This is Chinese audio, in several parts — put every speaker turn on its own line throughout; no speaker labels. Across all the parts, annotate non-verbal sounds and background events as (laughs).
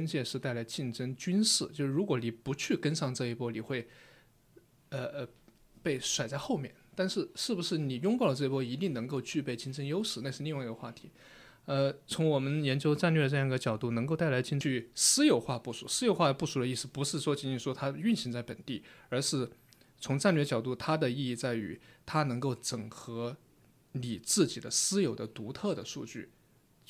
边界是带来竞争军事，就是如果你不去跟上这一波，你会，呃呃，被甩在后面。但是是不是你拥抱了这一波，一定能够具备竞争优势，那是另外一个话题。呃，从我们研究战略的这样一个角度，能够带来进去私有化部署。私有化部署的意思不是说仅仅说它运行在本地，而是从战略角度，它的意义在于它能够整合你自己的私有的独特的数据。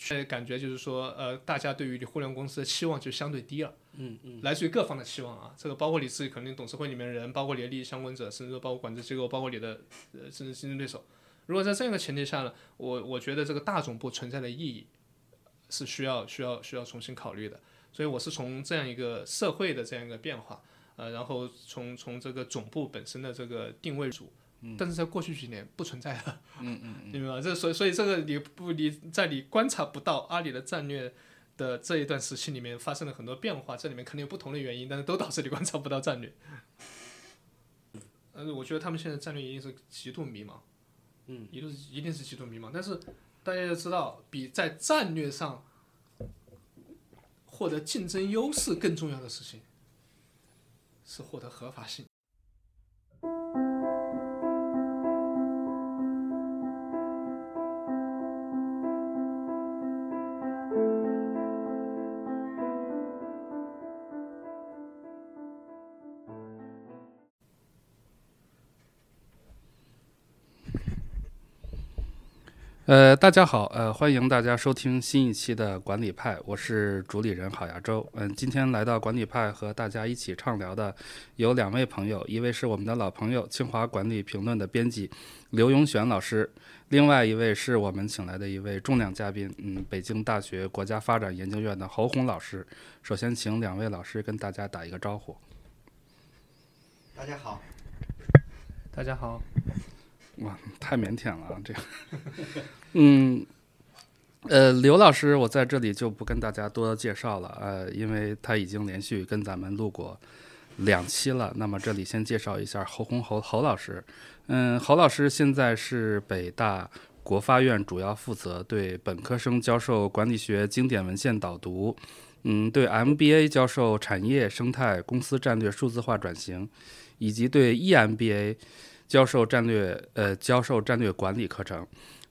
却感觉就是说，呃，大家对于你互联网公司的期望就相对低了。
嗯嗯，
来自于各方的期望啊，这个包括你自己，肯定董事会里面的人，包括你的利益相关者，甚至说包括管制机构，包括你的呃甚至竞争对手。如果在这样一个前提下呢，我我觉得这个大总部存在的意义是需要需要需要重新考虑的。所以我是从这样一个社会的这样一个变化，呃，然后从从这个总部本身的这个定位组。但是在过去几年不存在了，
嗯嗯，(laughs)
明白吧？这所以所以这个你不你在你观察不到阿里的战略的这一段时期里面发生了很多变化，这里面肯定有不同的原因，但是都导致你观察不到战略。(laughs) 嗯，我觉得他们现在战略一定是极度迷茫，
嗯，
一定是一定是极度迷茫。但是大家要知道，比在战略上获得竞争优势更重要的事情是获得合法性。
呃，大家好，呃，欢迎大家收听新一期的管理派，我是主理人郝亚洲。嗯，今天来到管理派和大家一起畅聊的有两位朋友，一位是我们的老朋友清华管理评论的编辑刘永选老师，另外一位是我们请来的一位重量嘉宾，嗯，北京大学国家发展研究院的侯红老师。首先，请两位老师跟大家打一个招呼。
大家好，
大家好。
哇，太腼腆了啊！这个，(laughs) 嗯，呃，刘老师，我在这里就不跟大家多介绍了，呃，因为他已经连续跟咱们录过两期了。那么这里先介绍一下侯红侯侯老师，嗯，侯老师现在是北大国发院主要负责对本科生教授管理学经典文献导读，嗯，对 MBA 教授产业生态、公司战略、数字化转型，以及对 EMBA。教授战略，呃，教授战略管理课程。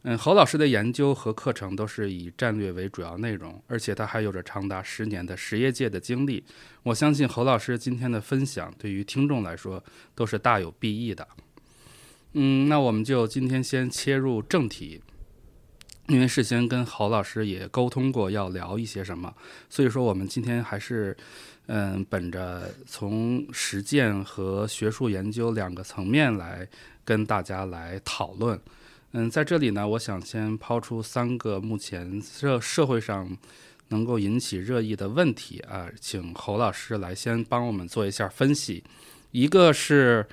嗯，侯老师的研究和课程都是以战略为主要内容，而且他还有着长达十年的实业界的经历。我相信侯老师今天的分享对于听众来说都是大有裨益的。嗯，那我们就今天先切入正题，因为事先跟侯老师也沟通过要聊一些什么，所以说我们今天还是。嗯，本着从实践和学术研究两个层面来跟大家来讨论。嗯，在这里呢，我想先抛出三个目前社社会上能够引起热议的问题啊，请侯老师来先帮我们做一下分析。一个是。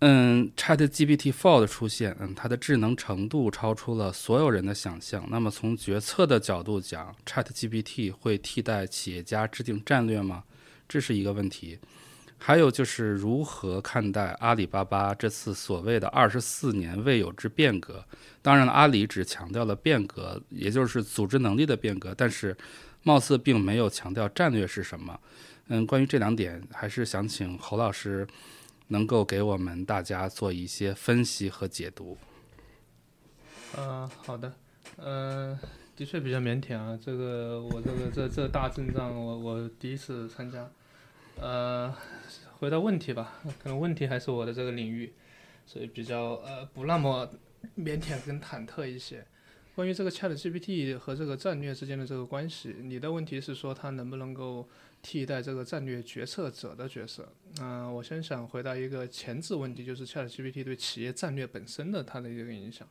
嗯，ChatGPT Four 的出现，嗯，它的智能程度超出了所有人的想象。那么从决策的角度讲，ChatGPT 会替代企业家制定战略吗？这是一个问题。还有就是如何看待阿里巴巴这次所谓的二十四年未有之变革？当然了，阿里只强调了变革，也就是组织能力的变革，但是貌似并没有强调战略是什么。嗯，关于这两点，还是想请侯老师。能够给我们大家做一些分析和解读。
嗯，好的，嗯，的确比较腼腆啊。这个我这个这这大阵仗，我我第一次参加。呃，回到问题吧，可能问题还是我的这个领域，所以比较呃不那么腼腆跟忐忑一些。关于这个 Chat GPT 和这个战略之间的这个关系，你的问题是说它能不能够？替代这个战略决策者的角色，嗯，我先想回答一个前置问题，就是 ChatGPT 对企业战略本身的它的一个影响。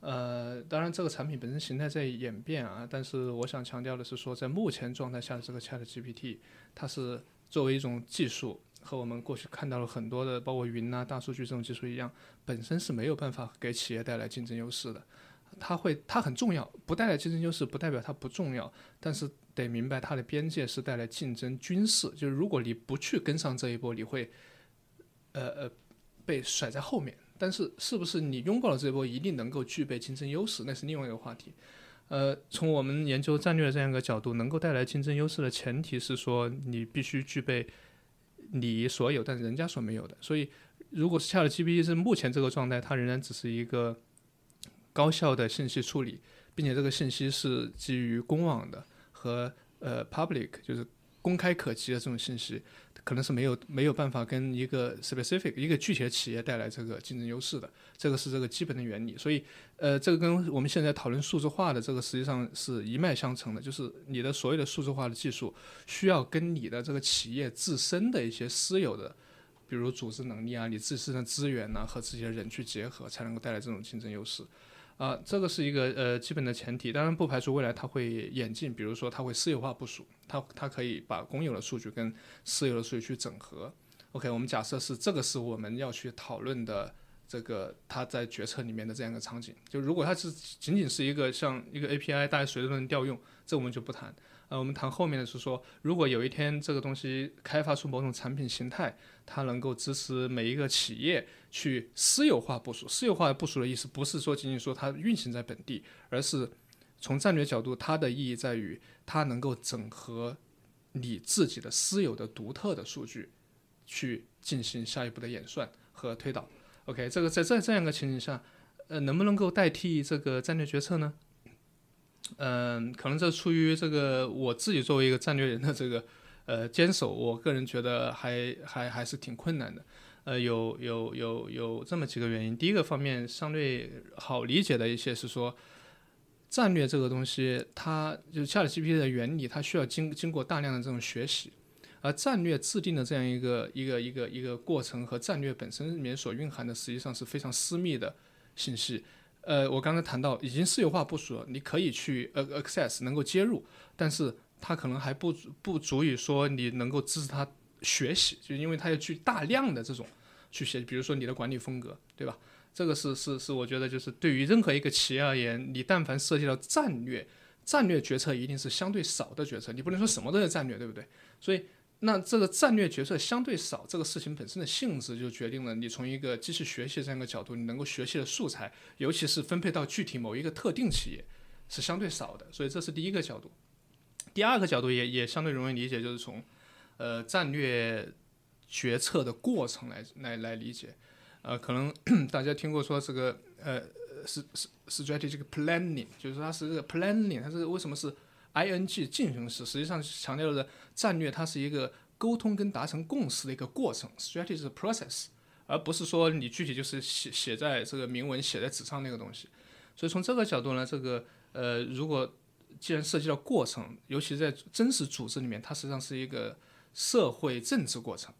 呃，当然这个产品本身形态在演变啊，但是我想强调的是说，在目前状态下的这个 ChatGPT，它是作为一种技术，和我们过去看到了很多的，包括云啊、大数据这种技术一样，本身是没有办法给企业带来竞争优势的。它会，它很重要，不带来竞争优势不代表它不重要，但是。得明白它的边界是带来竞争军事，就是如果你不去跟上这一波，你会，呃呃，被甩在后面。但是是不是你拥抱了这一波，一定能够具备竞争优势，那是另外一个话题。呃，从我们研究战略的这样一个角度，能够带来竞争优势的前提是说，你必须具备你所有但人家所没有的。所以，如果是 ChatGPT 是目前这个状态，它仍然只是一个高效的信息处理，并且这个信息是基于公网的和呃 public 就是公开可及的这种信息，可能是没有没有办法跟一个 specific 一个具体的企业带来这个竞争优势的。这个是这个基本的原理。所以，呃，这个跟我们现在讨论数字化的这个实际上是一脉相承的，就是你的所有的数字化的技术需要跟你的这个企业自身的一些私有的。比如组织能力啊，你自身的资源呢、和自己的人去结合，才能够带来这种竞争优势。啊，这个是一个呃基本的前提，当然不排除未来它会演进，比如说它会私有化部署，它它可以把公有的数据跟私有的数据去整合。OK，我们假设是这个是我们要去讨论的这个它在决策里面的这样一个场景。就如果它是仅仅是一个像一个 API，大家随时都能调用，这我们就不谈。呃，我们谈后面的是说，如果有一天这个东西开发出某种产品形态，它能够支持每一个企业去私有化部署。私有化部署的意思不是说仅仅说它运行在本地，而是从战略角度，它的意义在于它能够整合你自己的私有的独特的数据，去进行下一步的演算和推导。OK，这个在在这样一个情景下，呃，能不能够代替这个战略决策呢？嗯，可能这出于这个我自己作为一个战略人的这个呃坚守，我个人觉得还还还是挺困难的。呃，有有有有这么几个原因。第一个方面相对好理解的一些是说，战略这个东西，它就是 ChatGPT 的原理，它需要经经过大量的这种学习，而战略制定的这样一个一个一个一个过程和战略本身里面所蕴含的，实际上是非常私密的信息。呃，我刚才谈到已经私有化部署了，你可以去呃 access 能够接入，但是它可能还不足不足以说你能够支持它学习，就因为它要去大量的这种去学，比如说你的管理风格，对吧？这个是是是，我觉得就是对于任何一个企业而言，你但凡涉及到战略，战略决策一定是相对少的决策，你不能说什么都是战略，对不对？所以。那这个战略决策相对少，这个事情本身的性质就决定了你从一个机器学习这样一个角度，你能够学习的素材，尤其是分配到具体某一个特定企业，是相对少的。所以这是第一个角度。第二个角度也也相对容易理解，就是从呃战略决策的过程来来来理解。呃，可能 (clears throat) 大家听过说这个呃是是 strategic planning，就是它是这个 planning，它是为什么是？I N G 进行时，实际上强调的战略，它是一个沟通跟达成共识的一个过程，strategy process，而不是说你具体就是写写在这个铭文写在纸上那个东西。所以从这个角度呢，这个呃，如果既然涉及到过程，尤其在真实组织里面，它实际上是一个社会政治过程，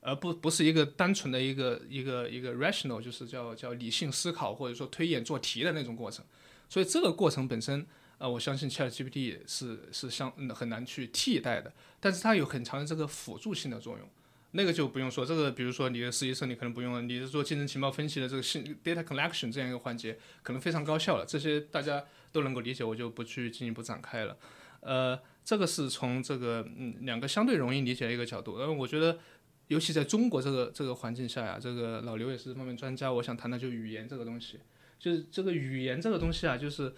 而不不是一个单纯的一个一个一个 rational，就是叫叫理性思考或者说推演做题的那种过程。所以这个过程本身。啊，我相信 ChatGPT 是是相很难去替代的，但是它有很强的这个辅助性的作用，那个就不用说。这个比如说你的实习生，你可能不用了，你是做竞争情报分析的这个信 data collection 这样一个环节，可能非常高效了。这些大家都能够理解，我就不去进一步展开了。呃，这个是从这个嗯两个相对容易理解的一个角度。呃，我觉得尤其在中国这个这个环境下呀，这个老刘也是这方面专家，我想谈的就语言这个东西，就是这个语言这个东西啊，就是。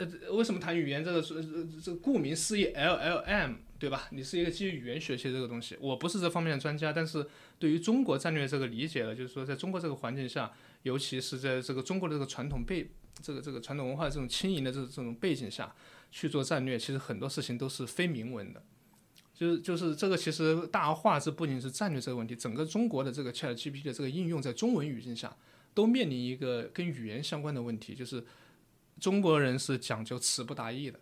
呃，为什么谈语言？这个是这个顾名思义，L L M，对吧？你是一个基于语言学习这个东西，我不是这方面的专家，但是对于中国战略这个理解呢，就是说，在中国这个环境下，尤其是在这个中国的这个传统背，这个这个传统文化这种轻盈的这这种背景下去做战略，其实很多事情都是非明文的，就是就是这个其实大化之不仅是战略这个问题，整个中国的这个 Chat GPT 的这个应用在中文语境下都面临一个跟语言相关的问题，就是。中国人是讲究词不达意的，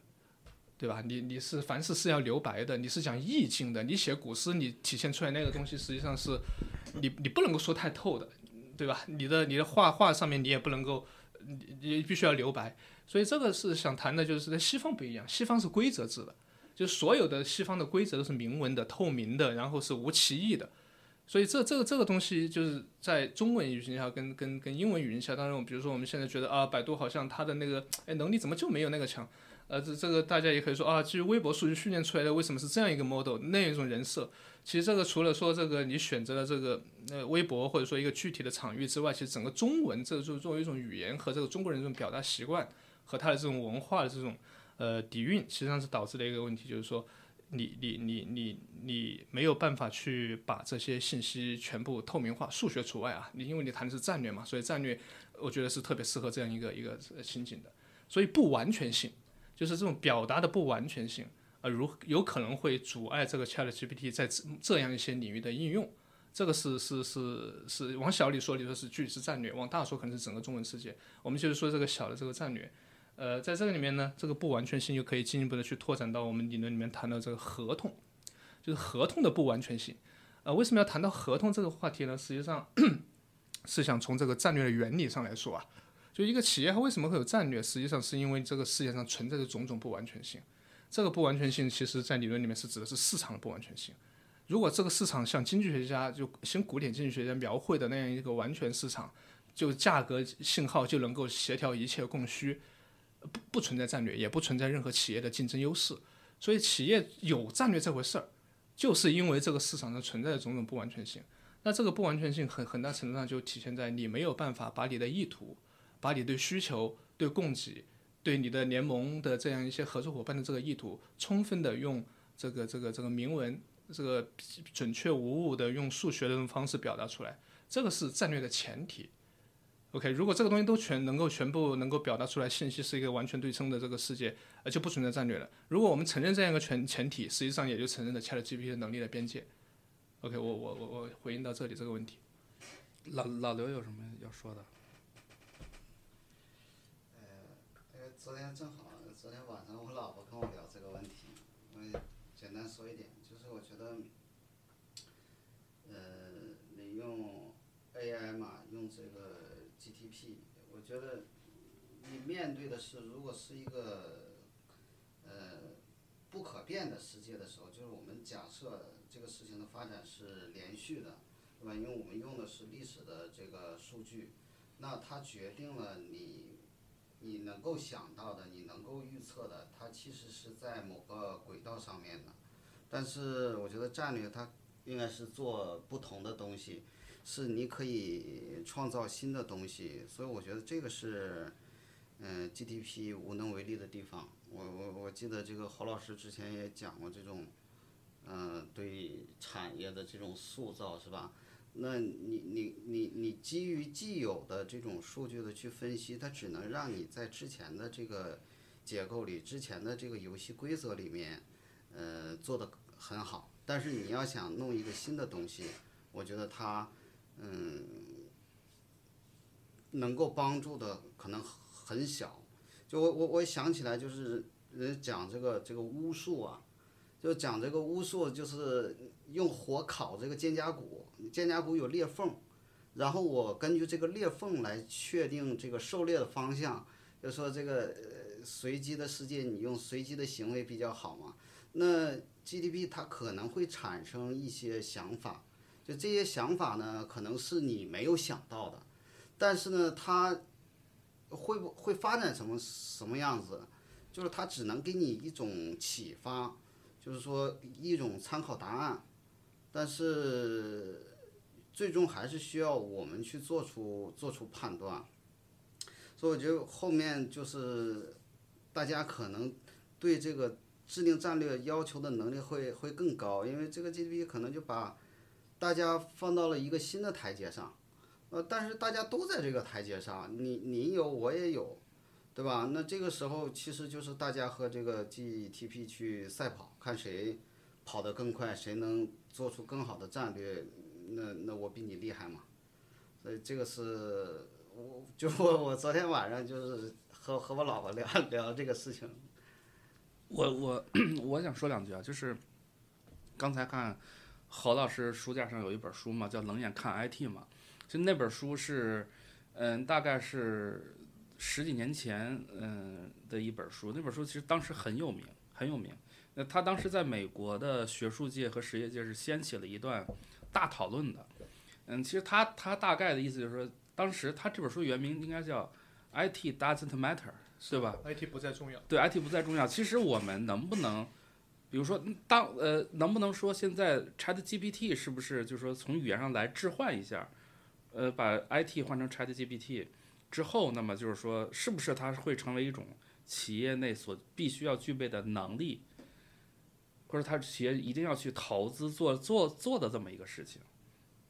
对吧？你你是凡事是要留白的，你是讲意境的。你写古诗，你体现出来那个东西，实际上是，你你不能够说太透的，对吧？你的你的画画上面你也不能够，你你必须要留白。所以这个是想谈的，就是在西方不一样，西方是规则制的，就所有的西方的规则都是明文的、透明的，然后是无歧义的。所以这这个这个东西就是在中文语境下跟跟跟英文语境下，当然，比如说我们现在觉得啊，百度好像它的那个哎能力怎么就没有那个强？呃，这这个大家也可以说啊，基于微博数据训练出来的，为什么是这样一个 model 那一种人设？其实这个除了说这个你选择了这个呃微博或者说一个具体的场域之外，其实整个中文这就作为一种语言和这个中国人这种表达习惯和他的这种文化的这种呃底蕴，实际上是导致的一个问题，就是说你你你你你没有办法去把这些信息全部透明化，数学除外啊，你因为你谈的是战略嘛，所以战略我觉得是特别适合这样一个一个情景的，所以不完全性就是这种表达的不完全性。呃，如有可能会阻碍这个 Chat GPT 在这样一些领域的应用，这个是是是是往小里说，你说是具体是战略；往大说，可能是整个中文世界。我们就是说这个小的这个战略。呃，在这个里面呢，这个不完全性又可以进一步的去拓展到我们理论里面谈到这个合同，就是合同的不完全性。呃，为什么要谈到合同这个话题呢？实际上是想从这个战略的原理上来说啊，就一个企业它为什么会有战略，实际上是因为这个世界上存在着种种不完全性。这个不完全性，其实在理论里面是指的是市场的不完全性。如果这个市场像经济学家就新古典经济学家描绘的那样一个完全市场，就价格信号就能够协调一切供需，不不存在战略，也不存在任何企业的竞争优势。所以企业有战略这回事儿，就是因为这个市场上存在的种种不完全性。那这个不完全性很很大程度上就体现在你没有办法把你的意图、把你对需求、对供给。对你的联盟的这样一些合作伙伴的这个意图，充分的用这个这个这个明文，这个准确无误的用数学的方式表达出来，这个是战略的前提。OK，如果这个东西都全能够全部能够表达出来，信息是一个完全对称的这个世界，呃，就不存在战略了。如果我们承认这样一个全前提，实际上也就承认了 ChatGPT 的能力的边界。OK，我我我我回应到这里这个问题。
老老刘有什么要说的？
昨天正好，昨天晚上我老婆跟我聊这个问题，我简单说一点，就是我觉得，呃，你用 AI 嘛，用这个觉得你面对的是，如果是一个呃不可变的世界的时候，就是我们假设这个事情的发展是连续的，对吧？因为我们用的是历史的这个数据，那它决定了你。你能够想到的，你能够预测的，它其实是在某个轨道上面的。但是我觉得战略它应该是做不同的东西，是你可以创造新的东西。所以我觉得这个是，嗯，GDP 无能为力的地方。我我我记得这个侯老师之前也讲过这种，嗯，对产业的这种塑造是吧？那你你你你基于既有的这种数据的去分析，它只能让你在之前的这个结构里、之前的这个游戏规则里面，呃，做的很好。但是你要想弄一个新的东西，我觉得它，嗯，能够帮助的可能很小。就我我我想起来，就是人讲这个这个巫术啊。就讲这个巫术，就是用火烤这个肩胛骨，肩胛骨有裂缝，然后我根据这个裂缝来确定这个狩猎的方向。就说这个随机的世界，你用随机的行为比较好嘛。那 GDP 它可能会产生一些想法，就这些想法呢，可能是你没有想到的，但是呢，它会不会发展成什么样子？就是它只能给你一种启发。就是说一种参考答案，但是最终还是需要我们去做出做出判断。所以我觉得后面就是大家可能对这个制定战略要求的能力会会更高，因为这个 GDP 可能就把大家放到了一个新的台阶上。呃，但是大家都在这个台阶上，你你有我也有。对吧？那这个时候其实就是大家和这个 GTP 去赛跑，看谁跑得更快，谁能做出更好的战略。那那我比你厉害嘛？所以这个是我就我我昨天晚上就是和和我老婆聊聊这个事情。
我我 (clears throat) 我想说两句啊，就是刚才看何老师书架上有一本书嘛，叫《冷眼看 IT》嘛，就那本书是嗯，大概是。十几年前，嗯的一本书，那本书其实当时很有名，很有名。那他当时在美国的学术界和实业界是掀起了一段大讨论的。嗯，其实他他大概的意思就是说，当时他这本书原名应该叫 “IT Doesn't Matter”，对吧
？IT 不再重要。
对，IT 不再重要。其实我们能不能，比如说当呃，能不能说现在 ChatGPT 是不是就是说从语言上来置换一下，呃，把 IT 换成 ChatGPT？之后，那么就是说，是不是它会成为一种企业内所必须要具备的能力，或者它企业一定要去投资做做做的这么一个事情？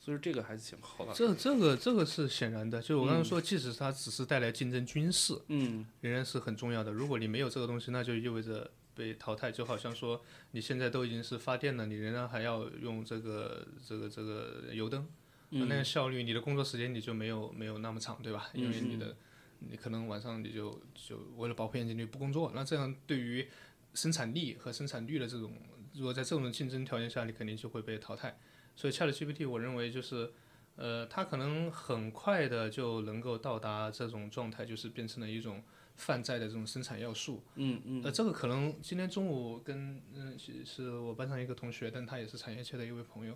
所以这个还是挺好的。
这这个这个是显然的，就是我刚刚说，即使它只是带来竞争军事，
嗯
仍然是很重要的。如果你没有这个东西，那就意味着被淘汰。就好像说，你现在都已经是发电了，你仍然还要用这个这个这个油灯，那
嗯
样效率，你的工作时间你就没有没有那么长，对吧？因为你的你可能晚上你就就为了保护眼睛你不工作，那这样对于生产力和生产率的这种，如果在这种竞争条件下，你肯定就会被淘汰。所以 ChatGPT 我认为就是，呃，它可能很快的就能够到达这种状态，就是变成了一种泛在的这种生产要素。
嗯嗯
呃，这个可能今天中午跟嗯是是我班上一个同学，但他也是产业界的一位朋友，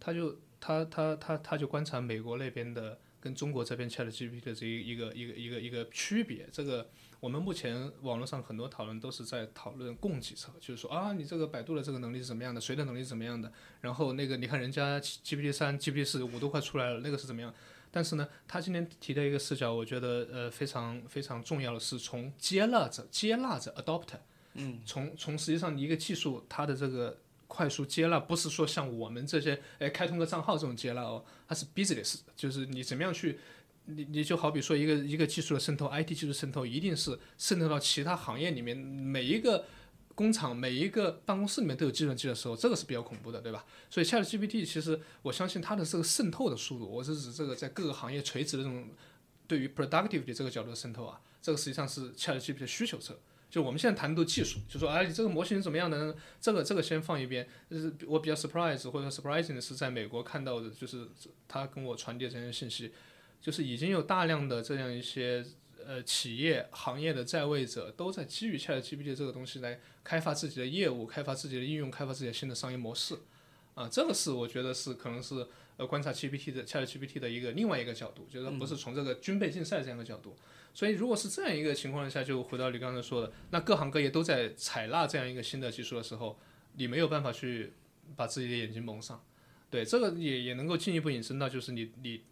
他就他他他他就观察美国那边的跟中国这边 ChatGPT 的这一一个一个一个一个区别。这个我们目前网络上很多讨论都是在讨论供给侧，就是说啊，你这个百度的这个能力是怎么样的，谁的能力是怎么样的，然后那个你看人家 GPT 三、GPT 四五都快出来了，那个是怎么样？但是呢，他今天提的一个视角，我觉得呃非常非常重要的是从接纳者、接纳者 adopter，嗯，从从实际上一个技术它的这个快速接纳，不是说像我们这些哎开通个账号这种接纳哦，它是 business，就是你怎么样去。你你就好比说一个一个技术的渗透，IT 技术渗透一定是渗透到其他行业里面，每一个工厂、每一个办公室里面都有计算机的时候，这个是比较恐怖的，对吧？所以 ChatGPT 其实我相信它的这个渗透的速度，我是指这个在各个行业垂直的这种对于 productivity 这个角度的渗透啊，这个实际上是 ChatGPT 的需求侧。就我们现在谈的都技术，就说哎，你这个模型怎么样的？这个这个先放一边。就是我比较 surprise 或者 surprising 的是，在美国看到的，就是他跟我传递这些信息，就是已经有大量的这样一些呃企业行业的在位者都在基于 ChatGPT 这个东西来开发自己的业务、开发自己的应用、开发自己的新的商业模式。啊，这个是我觉得是可能是呃观察 GPT 的 ChatGPT 的一个另外一个角度，就是不是从这个军备竞赛这样的角度。所以如果是这样一个情况下，就回到你刚才说的，那各行各业都在采纳这样一个新的技术的时候，你没有办法去把自己的眼睛蒙上。对，这个也也能够进一步引申到就是你你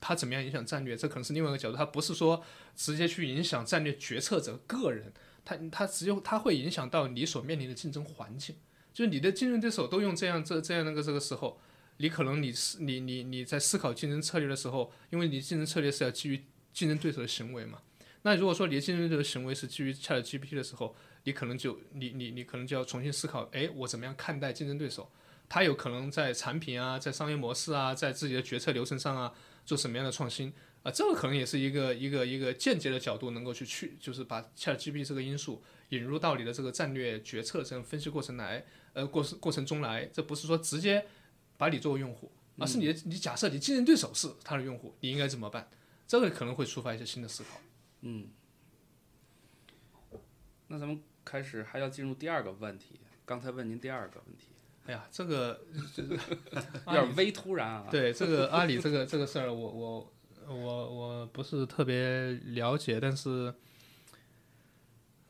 它怎么样影响战略，这可能是另外一个角度，它不是说直接去影响战略决策者个人，它它只有它会影响到你所面临的竞争环境。就是你的竞争对手都用这样这这样那个这个时候，你可能你思你你你在思考竞争策略的时候，因为你竞争策略是要基于竞争对手的行为嘛。那如果说你的竞争对手的行为是基于 ChatGPT 的时候，你可能就你你你可能就要重新思考，哎，我怎么样看待竞争对手？他有可能在产品啊，在商业模式啊，在自己的决策流程上啊，做什么样的创新啊？这个可能也是一个一个一个间接的角度，能够去去就是把 ChatGPT 这个因素引入到你的这个战略决策这样分析过程来，呃过过程中来，这不是说直接把你作为用户，而是你的你假设你竞争对手是他的用户，你应该怎么办？这个可能会触发一些新的思考。
嗯。那咱们开始还要进入第二个问题，刚才问您第二个问题，
哎呀，这个 (laughs)
有点微突然啊。
对这个阿里这个这个事儿，我我我我不是特别了解，但是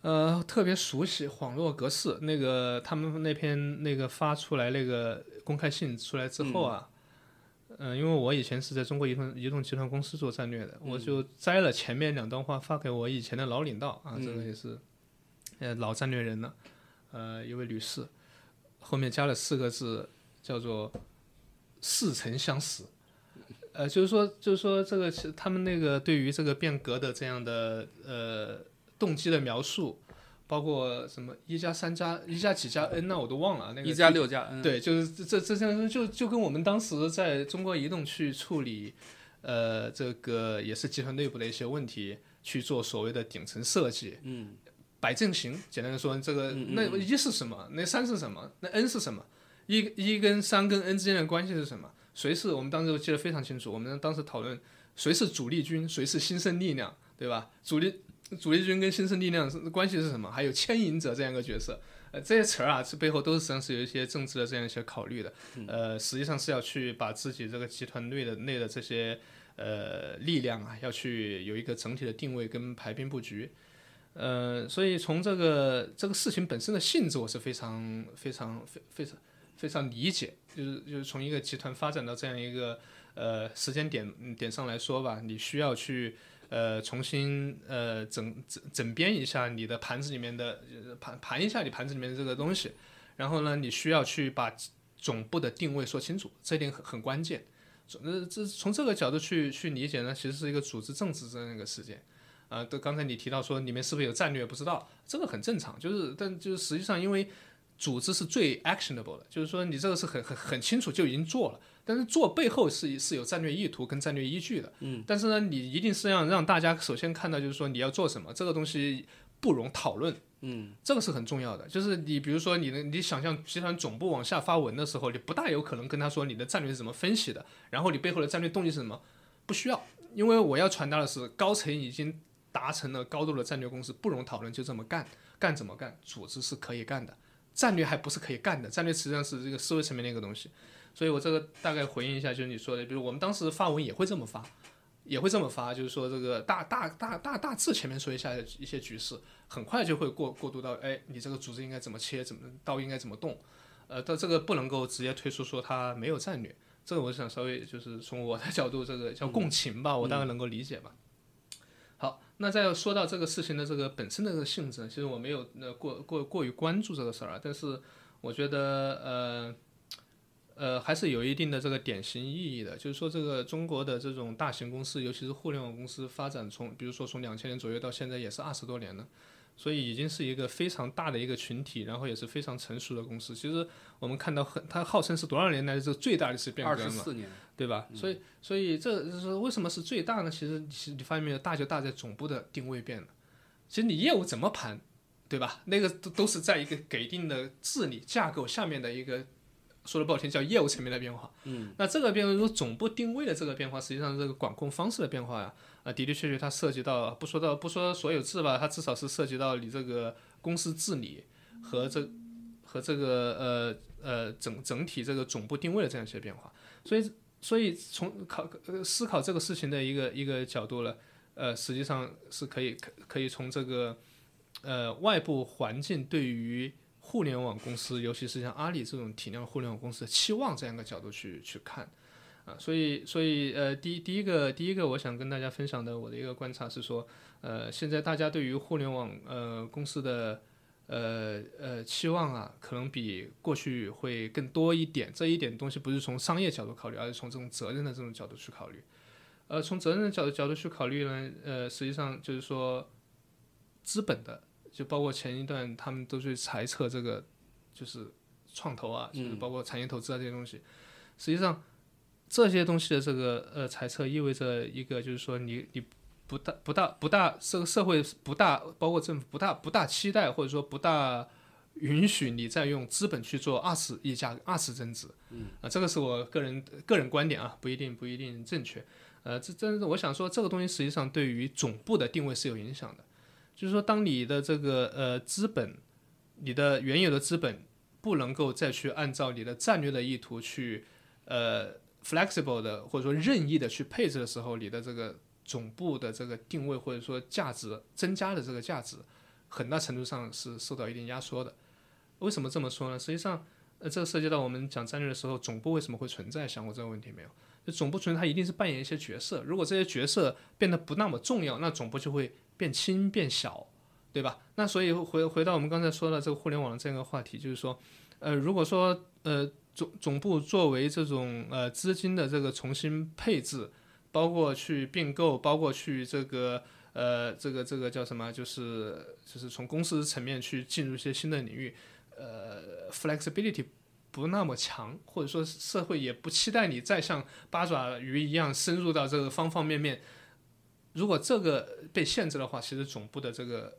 呃特别熟悉恍若隔世。那个他们那篇那个发出来那个公开信出来之后啊，嗯、因为我以前是在中国移动移动集团公司做战略的，我就摘了前面两段话发给我以前的老领导啊，这个也是呃老战略人了，呃一位女士，后面加了四个字叫做似曾相识。呃，就是说，就是说，这个是他们那个对于这个变革的这样的呃动机的描述，包括什么一加三加一加几加 n 那我都忘了。那个
一加六加 n，
对，就是这这这这样就就跟我们当时在中国移动去处理，呃，这个也是集团内部的一些问题，去做所谓的顶层设计。
嗯，
摆阵型，简单的说，这个那一是什么？那三是什么？那 n 是什么？一一跟三跟 n 之间的关系是什么？谁是我们当时记得非常清楚，我们当时讨论谁是主力军，谁是新生力量，对吧？主力主力军跟新生力量是关系是什么？还有牵引者这样一个角色，呃，这些词儿啊，这背后都是实际上是有一些政治的这样一些考虑的，呃，实际上是要去把自己这个集团内的内的这些呃力量啊，要去有一个整体的定位跟排兵布局。呃，所以从这个这个事情本身的性质，我是非常非常非非常非常理解，就是就是从一个集团发展到这样一个呃时间点点上来说吧，你需要去呃重新呃整整整编一下你的盘子里面的盘盘一下你盘子里面的这个东西，然后呢，你需要去把总部的定位说清楚，这点很很关键。呃，这从这个角度去去理解呢，其实是一个组织政治这样一个事件。啊，都刚才你提到说里面是不是有战略，不知道，这个很正常，就是但就是实际上因为组织是最 actionable 的，就是说你这个是很很很清楚就已经做了，但是做背后是是有战略意图跟战略依据的。嗯，但是呢，你一定是要让大家首先看到就是说你要做什么，这个东西不容讨论。嗯，这个是很重要的，就是你比如说你的你想象集团总部往下发文的时候，你不大有可能跟他说你的战略是怎么分析的，然后你背后的战略动机是什么，不需要，因为我要传达的是高层已经。达成了高度的战略共识，不容讨论，就这么干，干怎么干？组织是可以干的，战略还不是可以干的，战略实际上是这个思维层面的一个东西。所以我这个大概回应一下，就是你说的，比如我们当时发文也会这么发，也会这么发，就是说这个大大大大大致前面说一下一些局势，很快就会过过渡到，哎，你这个组织应该怎么切，怎么刀应该怎么动，呃，到这个不能够直接推出说它没有战略，这个我想稍微就是从我的角度，这个叫共情吧，我大概能够理解吧。那再说到这个事情的这个本身的这个性质，其实我没有呃过过过于关注这个事儿啊，但是我觉得呃呃还是有一定的这个典型意义的，就是说这个中国的这种大型公司，尤其是互联网公司发展从，比如说从两千年左右到现在也是二十多年了。所以已经是一个非常大的一个群体，然后也是非常成熟的公司。其实我们看到很，它号称是多少年来这个最大的一次变革嘛，对吧？所以，所以这就是为什么是最大呢？其实，其实你发现没有，大就大在总部的定位变了。其实你业务怎么盘，对吧？那个都都是在一个给定的治理架构下面的一个。说的不好听，叫业务层面的变化。嗯，那这个变化，如果总部定位的这个变化，实际上这个管控方式的变化呀，啊，的的确确它涉及到，不说到不说所有制吧，它至少是涉及到你这个公司治理和这和这个呃呃整整体这个总部定位的这样一些变化。所以，所以从考呃思考这个事情的一个一个角度了，呃，实际上是可以可可以从这个呃外部环境对于。互联网公司，尤其是像阿里这种体量互联网公司的期望这样一个角度去去看，啊，所以所以呃，第第一个第一个我想跟大家分享的我的一个观察是说，呃，现在大家对于互联网呃公司的呃呃期望啊，可能比过去会更多一点。这一点东西不是从商业角度考虑，而是从这种责任的这种角度去考虑。呃，从责任的角度角度去考虑呢，呃，实际上就是说资本的。就包括前一段他们都去猜测这个，就是创投啊，就是包括产业投资啊这些东西。实际上，这些东西的这个呃猜测意味着一个，就是说你你不大不大不大这个社会不大，包括政府不大不大期待或者说不大允许你再用资本去做二次溢价、二次增值。嗯啊，这个是我个人个人观点啊，不一定不一定正确。呃，这真是我想说，这个东西实际上对于总部的定位是有影响的。就是说，当你的这个呃资本，你的原有的资本不能够再去按照你的战略的意图去呃 flexible 的或者说任意的去配置的时候，你的这个总部的这个定位或者说价值增加的这个价值，很大程度上是受到一定压缩的。为什么这么说呢？实际上，呃，这涉及到我们讲战略的时候，总部为什么会存在？想过这个问题没有？就总部存在，它一定是扮演一些角色。如果这些角色变得不那么重要，那总部就会。变轻变小，对吧？那所以回回到我们刚才说的这个互联网的这样一个话题，就是说，呃，如果说呃总总部作为这种呃资金的这个重新配置，包括去并购，包括去这个呃这个这个叫什么，就是就是从公司层面去进入一些新的领域，呃，flexibility 不那么强，或者说社会也不期待你再像八爪鱼一样深入到这个方方面面。如果这个被限制的话，其实总部的这个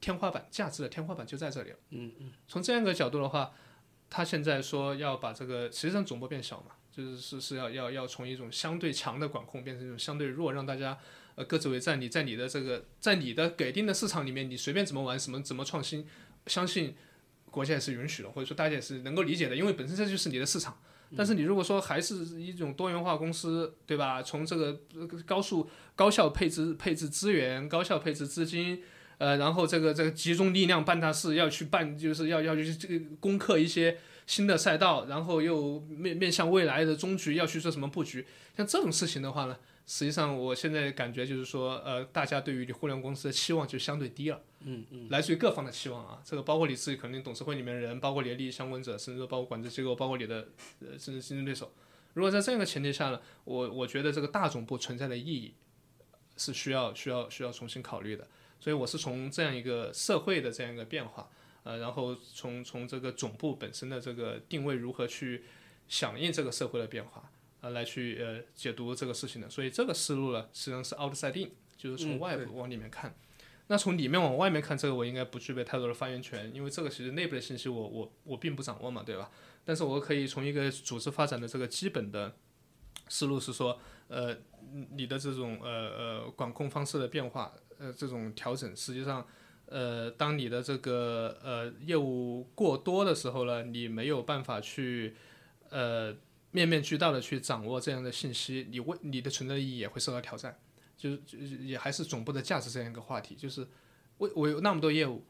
天花板价值的天花板就在这里了。嗯嗯。从这样一个角度的话，他现在说要把这个，实际上总部变小嘛，就是是是要要要从一种相对强的管控变成一种相对弱，让大家呃各自为战。你在你的这个在你的给定的市场里面，你随便怎么玩，什么怎么创新，相信国家也是允许的，或者说大家也是能够理解的，因为本身这就是你的市场。但是你如果说还是一种多元化公司，对吧？从这个高速高效配置配置资源、高效配置资金，呃，然后这个这个集中力量办大事，要去办，就是要要去这个攻克一些新的赛道，然后又面面向未来的终局要去做什么布局，像这种事情的话呢，实际上我现在感觉就是说，呃，大家对于你互联网公司的期望就相对低了。
嗯嗯，
来自于各方的期望啊，这个包括你自己，肯定董事会里面的人，包括你的利益相关者，甚至说包括管制机构，包括你的呃甚至竞争对手。如果在这样一个前提下呢，我我觉得这个大总部存在的意义是需要需要需要重新考虑的。所以我是从这样一个社会的这样一个变化，呃，然后从从这个总部本身的这个定位如何去响应这个社会的变化，呃，来去呃解读这个事情的。所以这个思路呢，实际上是 outside in，就是从外部往里面看。那从里面往外面看，这个我应该不具备太多的发言权，因为这个其实内部的信息我我我并不掌握嘛，对吧？但是我可以从一个组织发展的这个基本的思路是说，呃，你的这种呃呃管控方式的变化，呃这种调整，实际上，呃，当你的这个呃业务过多的时候呢，你没有办法去呃面面俱到的去掌握这样的信息，你为你的存在意义也会受到挑战。就是就是也还是总部的价值这样一个话题，就是我我有那么多业务，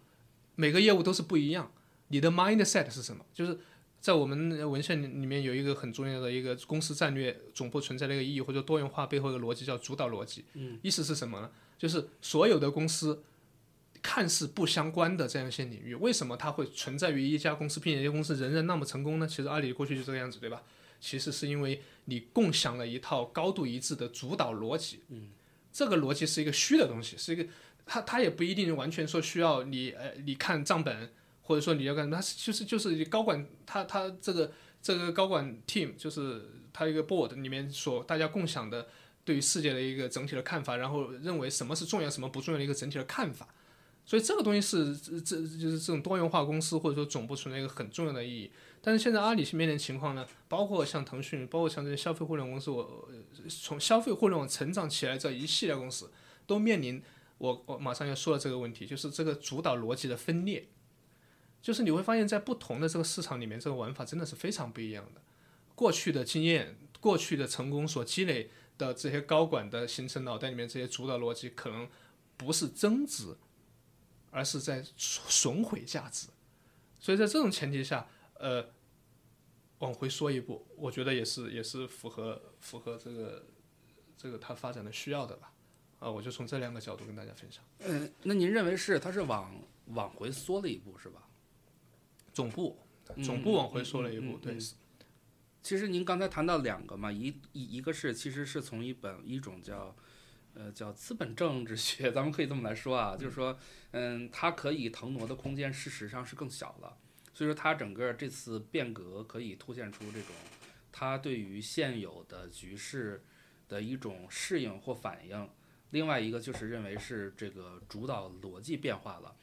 每个业务都是不一样，你的 mindset 是什么？就是在我们文献里面有一个很重要的一个公司战略总部存在的一个意义或者多元化背后的逻辑叫主导逻辑。嗯，意思是什么呢？就是所有的公司看似不相关的这样一些领域，为什么它会存在于一家公司，并且这家公司仍然那么成功呢？其实阿里过去就这个样子，对吧？其实是因为你共享了一套高度一致的主导逻辑。嗯。这个逻辑是一个虚的东西，是一个，它它也不一定完全说需要你呃，你看账本，或者说你要干，它就是就是高管他他这个这个高管 team 就是他一个 board 里面所大家共享的对于世界的一个整体的看法，然后认为什么是重要什么不重要的一个整体的看法，所以这个东西是这这就是这种多元化公司或者说总部存在一个很重要的意义。但是现在阿里面临情况呢，包括像腾讯，包括像这些消费互联网公司，我从消费互联网成长起来这一系列公司，都面临我我马上要说的这个问题，就是这个主导逻辑的分裂，就是你会发现在不同的这个市场里面，这个玩法真的是非常不一样的。过去的经验，过去的成功所积累的这些高管的形成脑袋里面这些主导逻辑，可能不是增值，而是在损毁价值。所以在这种前提下，呃。往回缩一步，我觉得也是也是符合符合这个这个它发展的需要的吧，啊，我就从这两个角度跟大家分享。
嗯，那您认为是它是往往回缩了一步是吧？
总部总部往回缩了一步，对。
其实您刚才谈到两个嘛，一一一个是其实是从一本一种叫呃叫资本政治学，(laughs) 咱们可以这么来说啊，就是说嗯，它可以腾挪的空间事实上是更小了。所以说，它整个这次变革可以凸显出这种，它对于现有的局势的一种适应或反应。另外一个就是认为是这个主导逻辑变化了。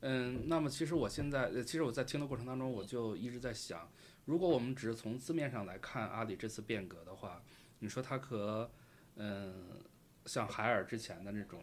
嗯，那么其实我现在，其实我在听的过程当中，我就一直在想，如果我们只是从字面上来看阿里这次变革的话，你说它和嗯像海尔之前的那种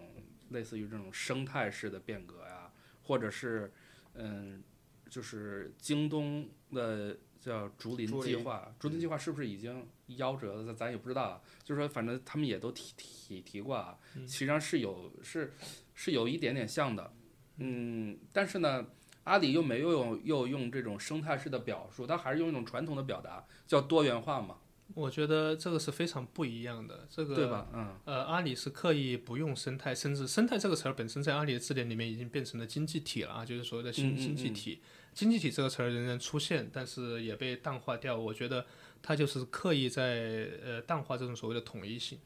类似于这种生态式的变革呀，或者是嗯。就是京东的叫竹林计划，竹林计划是不是已经夭折了？咱咱也不知道。就是说，反正他们也都提提提过啊，实际上是有是是有一点点像的，嗯，但是呢，阿里又没有用又用这种生态式的表述，它还是用一种传统的表达，叫多元化嘛。
我觉得这个是非常不一样的，这个
对吧？嗯，
呃，阿里是刻意不用生态，甚至生态这个词儿本身在阿里的字典里面已经变成了经济体了啊，就是所谓的新经济体。经济体这个词儿仍然出现，但是也被淡化掉。我觉得它就是刻意在呃淡化这种所谓的统一性。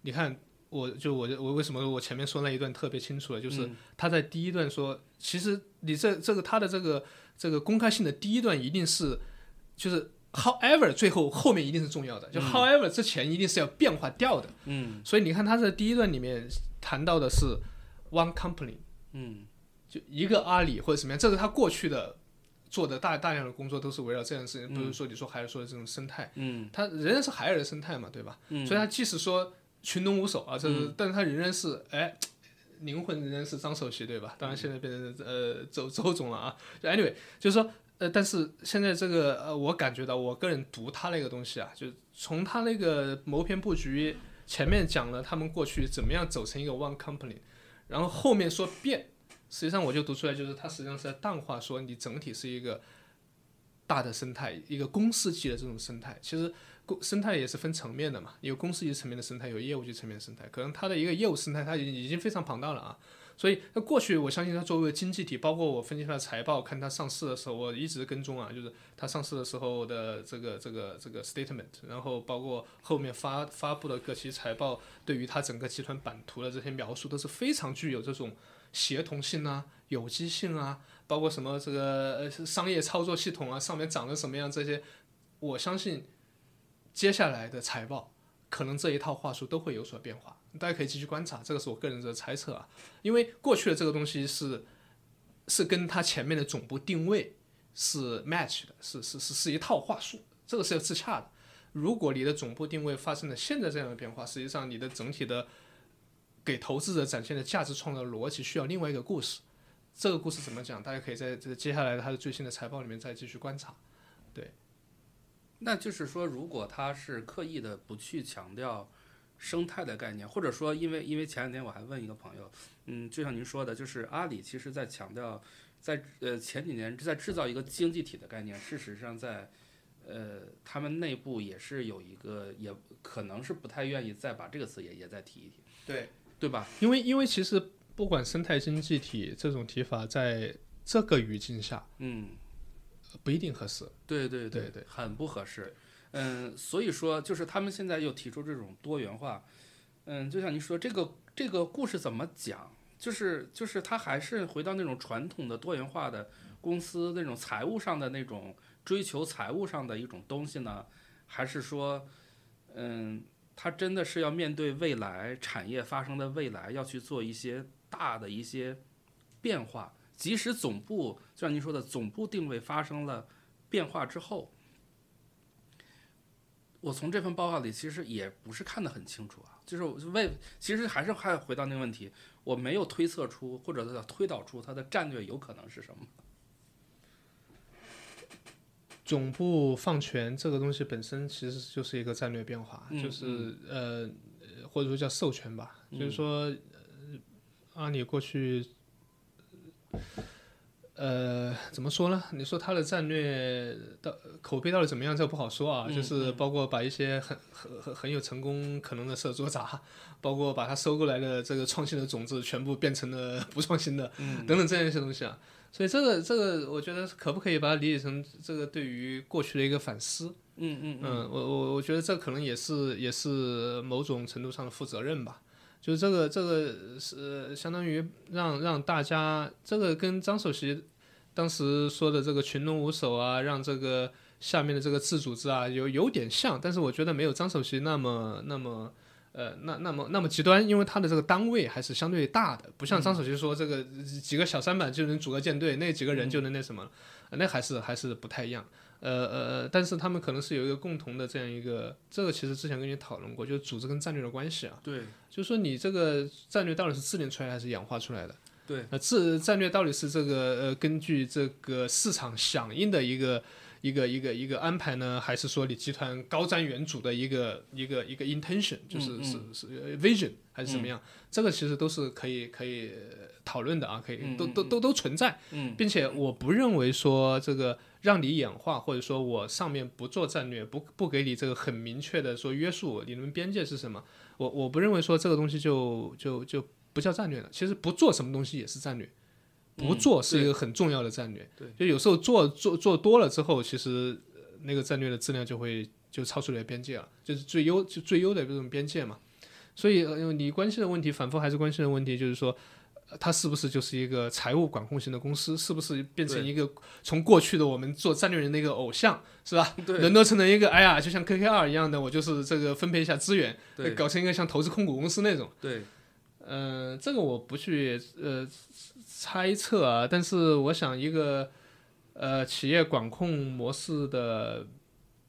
你看，我就我我为什么我前面说那一段特别清楚了，就是他在第一段说，其实你这这个他的这个这个公开性的第一段一定是就是 however 最后后面一定是重要的，就 however 之前一定是要变化掉的。
嗯。
所以你看他在第一段里面谈到的是 one company，
嗯，
就一个阿里或者什么样，这是他过去的。做的大大量的工作都是围绕这样的事情，不是说你说海尔说的这种生态，
嗯，
它仍然是海尔的生态嘛，对吧？嗯，所以它即使说群龙无首啊，这是，但是它仍然是，哎，灵魂仍然是张首席，对吧？当然现在变成呃周周总了啊。就 anyway，就是说，呃，但是现在这个呃，我感觉到我个人读他那个东西啊，就从他那个谋篇布局前面讲了他们过去怎么样走成一个 one company，然后后面说变。实际上，我就读出来，就是它实际上是在淡化说你整体是一个大的生态，一个公司级的这种生态。其实公生态也是分层面的嘛，有公司级层面的生态，有业务级层面的生态。可能它的一个业务生态，它已经已经非常庞大了啊。所以，那过去我相信它作为经济体，包括我分析它的财报，看它上市的时候，我一直跟踪啊，就是它上市的时候的这个这个这个 statement，然后包括后面发发布的各期财报，对于它整个集团版图的这些描述，都是非常具有这种协同性啊、有机性啊，包括什么这个呃商业操作系统啊，上面长得什么样这些，我相信接下来的财报可能这一套话术都会有所变化。大家可以继续观察，这个是我个人的猜测啊。因为过去的这个东西是是跟它前面的总部定位是 match 的，是是是是一套话术，这个是要自洽的。如果你的总部定位发生了现在这样的变化，实际上你的整体的给投资者展现的价值创造逻辑需要另外一个故事。这个故事怎么讲？大家可以在这接下来的它的最新的财报里面再继续观察。对，
那就是说，如果他是刻意的不去强调。生态的概念，或者说，因为因为前两天我还问一个朋友，嗯，就像您说的，就是阿里其实在强调，在呃前几年在制造一个经济体的概念，事实上在呃他们内部也是有一个，也可能是不太愿意再把这个词也也再提一提，
对
对吧？
因为因为其实不管生态经济体这种提法，在这个语境下，
嗯，
不一定合适，
对对
对对，
很不合适。嗯，所以说就是他们现在又提出这种多元化，嗯，就像你说这个这个故事怎么讲，就是就是他还是回到那种传统的多元化的公司那种财务上的那种追求财务上的一种东西呢，还是说，嗯，他真的是要面对未来产业发生的未来，要去做一些大的一些变化，即使总部就像您说的总部定位发生了变化之后。我从这份报告里其实也不是看得很清楚啊，就是为其实还是还回到那个问题，我没有推测出或者推导出它的战略有可能是什么。
总部放权这个东西本身其实就是一个战略变化，就是呃或者说叫授权吧，就是说阿里过去。呃，怎么说呢？你说他的战略到口碑到底怎么样？这不好说啊。就是包括把一些很很很很有成功可能的事做砸，包括把他收购来的这个创新的种子全部变成了 (laughs) 不创新的，等等这样一些东西啊。所以这个这个，我觉得可不可以把它理解成这个对于过去的一个反思？
嗯嗯
嗯。我我我觉得这可能也是也是某种程度上的负责任吧。就是这个这个是相当于让让大家这个跟张首席当时说的这个群龙无首啊，让这个下面的这个自组织啊有有点像，但是我觉得没有张首席那么那么呃那那么那么极端，因为它的这个单位还是相对大的，不像张首席说这个几个小三板就能组个舰队，那几个人就能那什么，那还是还是不太一样。呃呃，但是他们可能是有一个共同的这样一个，这个其实之前跟你讨论过，就是组织跟战略的关系啊。
对，
就是说你这个战略到底是制定出来还是演化出来的？
对，
那自战略到底是这个呃根据这个市场响应的一个一个一个一个安排呢，还是说你集团高瞻远瞩的一个一个一个 intention，就是是是 vision 还是怎么样？这个其实都是可以可以讨论的啊，可以都都都都存在，并且我不认为说这个。让你演化，或者说我上面不做战略，不不给你这个很明确的说约束，你们边界是什么？我我不认为说这个东西就就就不叫战略了。其实不做什么东西也是战略，不做是一个很重要的战略。
对，
就有时候做做做多了之后，其实那个战略的质量就会就超出你的边界了，就是最优就最优的这种边界嘛。所以你关心的问题，反复还是关心的问题，就是说。它是不是就是一个财务管控型的公司？是不是变成一个从过去的我们做战略人的一个偶像，是吧？(laughs) 人都成了一个哎呀，就像 KKR 一样的，我就是这个分配一下资源，搞成一个像投资控股公司那种。
对，
嗯，这个我不去呃猜测啊，但是我想一个呃企业管控模式的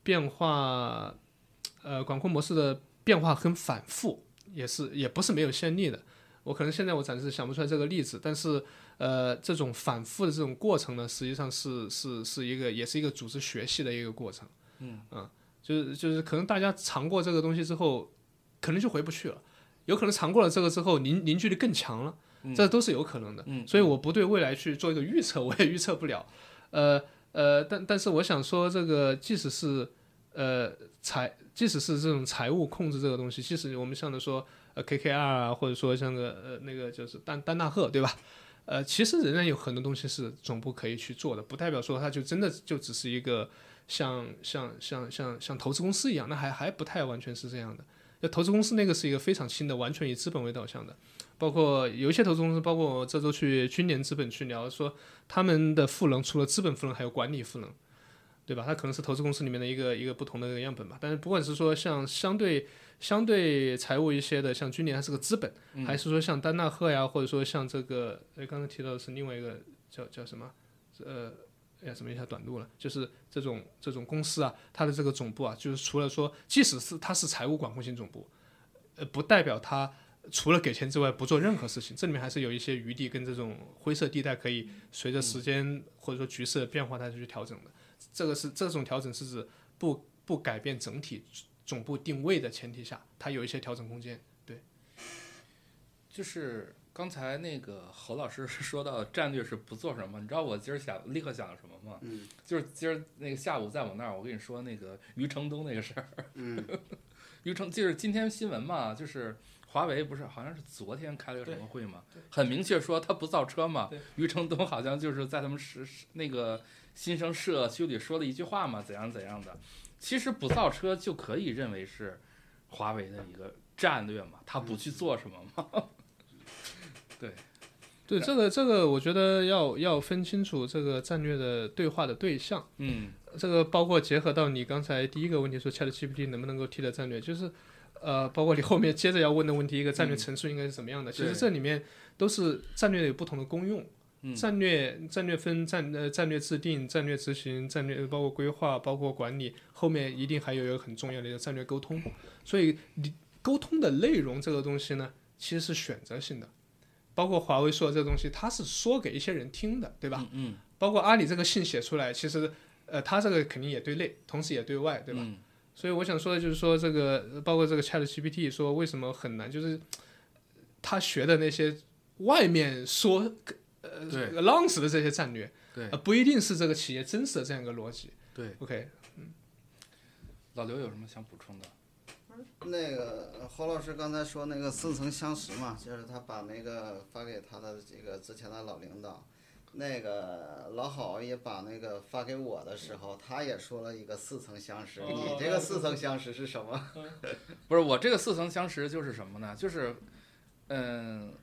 变化，呃管控模式的变化很反复，也是也不是没有先例的。我可能现在我暂时想不出来这个例子，但是，呃，这种反复的这种过程呢，实际上是是是一个，也是一个组织学习的一个过程。
嗯
啊，就是就是可能大家尝过这个东西之后，可能就回不去了，有可能尝过了这个之后凝凝聚力更强了，这都是有可能的。
嗯，
所以我不对未来去做一个预测，我也预测不了。呃，呃，但但是我想说，这个即使是呃财，即使是这种财务控制这个东西，即使我们像的说呃 KKR 啊，或者说像个呃那个就是丹丹纳赫，对吧？呃，其实仍然有很多东西是总部可以去做的，不代表说它就真的就只是一个像像像像像投资公司一样，那还还不太完全是这样的。那投资公司那个是一个非常新的，完全以资本为导向的，包括有一些投资公司，包括我这周去君联资本去聊说，他们的赋能除了资本赋能，还有管理赋能，对吧？它可能是投资公司里面的一个一个不同的样本吧。但是不管是说像相对相对财务一些的，像君联还是个资本，还是说像丹纳赫呀，或者说像这个，哎，刚才提到的是另外一个叫叫什么？呃，哎呀，怎么一下短路了？就是这种这种公司啊，它的这个总部啊，就是除了说，即使是它是财务管控型总部，呃，不代表它除了给钱之外不做任何事情，这里面还是有一些余地跟这种灰色地带，可以随着时间或者说局势的变化，它去调整的。这个是这种调整是指不不改变整体总部定位的前提下，它有一些调整空间。
对就是刚才那个侯老师 (laughs) 说到战略是不做什么，你知道我今儿想立刻想到什么吗？
嗯，
就是今儿那个下午在我那儿，我跟你说那个余承东那个事儿。(laughs)
嗯，
余承就是今天新闻嘛，就是华为不是好像是昨天开了个什么会嘛，很明确说他不造车嘛。(laughs) 余承东好像就是在他们是是那个新生社区里说了一句话嘛，怎样怎样的。其实不造车就可以认为是华为的一个战略嘛，他不去做什么嘛。
对对这个这个，我觉得要要分清楚这个战略的对话的对象。
嗯
这个包括结合到你刚才第一个问题说 ChatGPT 能不能够替代战略，就是呃，包括你后面接着要问的问题，一个战略陈述应该是怎么样的？其实这里面都是战略有不同的功用。
嗯
战略战略分战呃战略制定、战略执行、战略包括规划、包括管理，后面一定还有一个很重要的一个战略沟通。所以你沟通的内容这个东西呢，其实是选择性的。包括华为说的这个东西，它是说给一些人听的，对吧？
嗯
包括阿里这个信写出来，其实呃，它这个肯定也对内，同时也对外，对吧？
嗯
所以我想说的就是说，这个呃包括这个 Chat GPT 说为什么很难，就是他学的那些外面说呃
对
announce 的这些战略，
对
呃，不一定是这个企业真实的这样一个逻辑。
对
，OK，嗯
老刘有什么想补充的？(laughs)
那个呃侯老师刚才说那个似曾相识嘛，就是他把那个发给他的这个之前的老领导，那个老郝也把那个发给我的时候，他也说了一个似曾相识。
哦
你这个似曾相识是什么？(laughs)
不是我这个似曾相识就是什么呢？就是，嗯，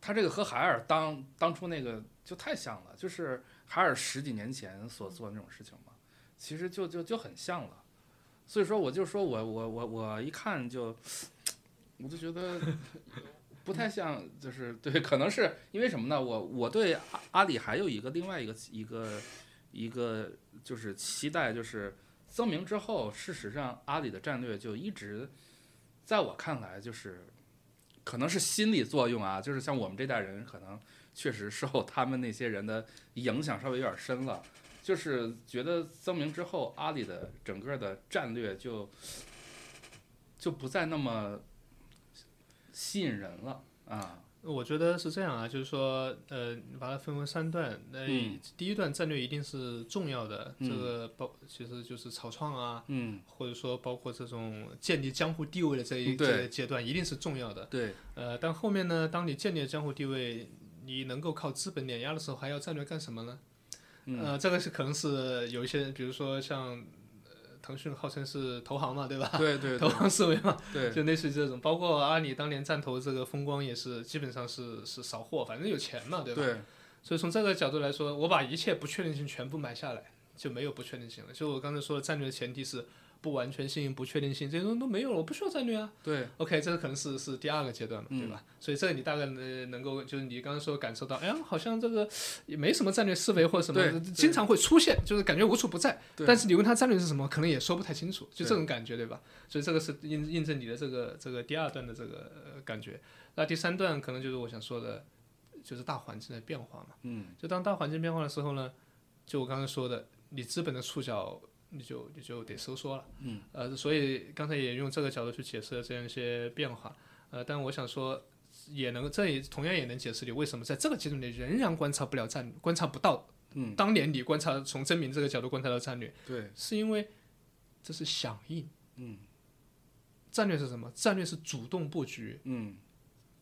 他这个和海尔当当初那个就太像了，就是海尔十几年前所做的那种事情嘛，其实就就就很像了。所以说，我就说我我我我一看就，我就觉得不太像，就是对，可能是因为什么呢？我我对阿阿里还有一个另外一个一个一个就是期待，就是增名之后，事实上阿里的战略就一直，在我看来就是，可能是心理作用啊，就是像我们这代人可能确实受他们那些人的影响稍微有点深了，就是觉得增明之后，阿里的整个的战略就就不再那么吸引人了啊。
我觉得是这样啊，就是说，呃，你把它分为三段。那、
嗯
第一段战略一定是重要的，
嗯
这个包其实就是草创啊，
嗯，
或者说包括这种建立江湖地位的这一
嗯对
这个阶段，一定是重要的。
对，
呃，但后面呢，当你建立了江湖地位，你能够靠资本碾压的时候，还要战略干什么呢？
嗯
呃，这个是可能是有一些人，比如说像呃腾讯号称是投行嘛，对吧？
对对 (laughs)
投行思维嘛，
对，(laughs)
就类似于这种，包括阿里当年战投这个风光也是基本上是是扫货，反正有钱嘛，对吧？
对，
所以从这个角度来说，我把一切不确定性全部买下来，就没有不确定性了。就我刚才说的，战略的前提是不完全性、不确定性，这些东西都没有了，我不需要战略啊。
对
，OK，这个可能是是第二个阶段嘛，对吧？所以这个你大概能能够就是你刚刚说感受到，哎呀，好像这个也没什么战略思维或者什么，经常会出现，就是感觉无处不在。
对
但是你问他战略是什么，可能也说不太清楚，就这种感觉，对吧？所以这个是印印证你的这个这个第二段的这个、呃感觉。那第三段可能就是我想说的，就是大环境的变化嘛。
嗯，
就当大环境变化的时候呢，就我刚才说的，你资本的触角你就你就得收缩了。
嗯，
呃，所以刚才也用这个角度去解释了这样一些变化。呃，但我想说，也能这也同样也能解释你为什么在这个阶段你仍然观察不了战观察不到
嗯，
当年你观察从真明这个角度观察到战略，
对，
是因为这是响应。
嗯，
战略是什么？战略是主动布局，
嗯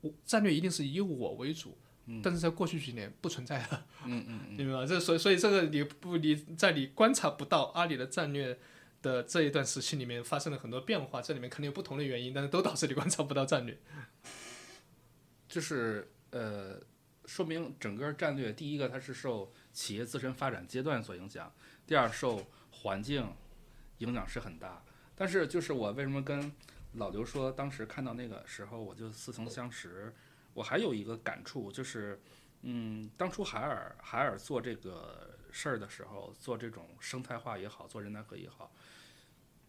我战略一定是以我为主。但是在过去几年不存在了，
嗯嗯
明白吗？这所以所以这个你不你在你观察不到阿里的战略的这一段时期里面发生了很多变化，这里面肯定有不同的原因，但是都导致你观察不到战略。
就是呃，说明整个战略，第一个它是受企业自身发展阶段所影响，第二受环境影响是很大。但是就是我为什么跟老刘说，当时看到那个时候我就似曾相识，我还有一个感触就是，嗯，当初海尔海尔做这个事儿的时候，做这种生态化也好，做人单合也好。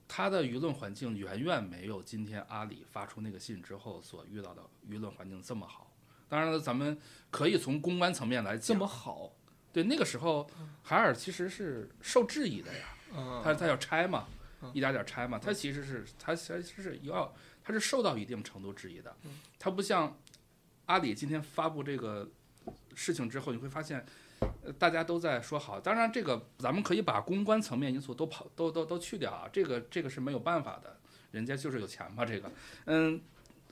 它的舆论环境远远没有今天阿里发出那个信之后所遇到的舆论环境这么好。当然了，咱们可以从公关层面来
这，么好，
对那个时候海尔其实是受质疑的呀，
嗯，
他他要拆嘛，一点点拆嘛，他其实是他其实是要他是受到一定程度质疑的，他不像阿里今天发布这个事情之后，你会发现。呃，大家都在说好，当然这个咱们可以把公关层面因素都跑都都都去掉啊，这个这个是没有办法的，人家就是有钱嘛，这个，嗯，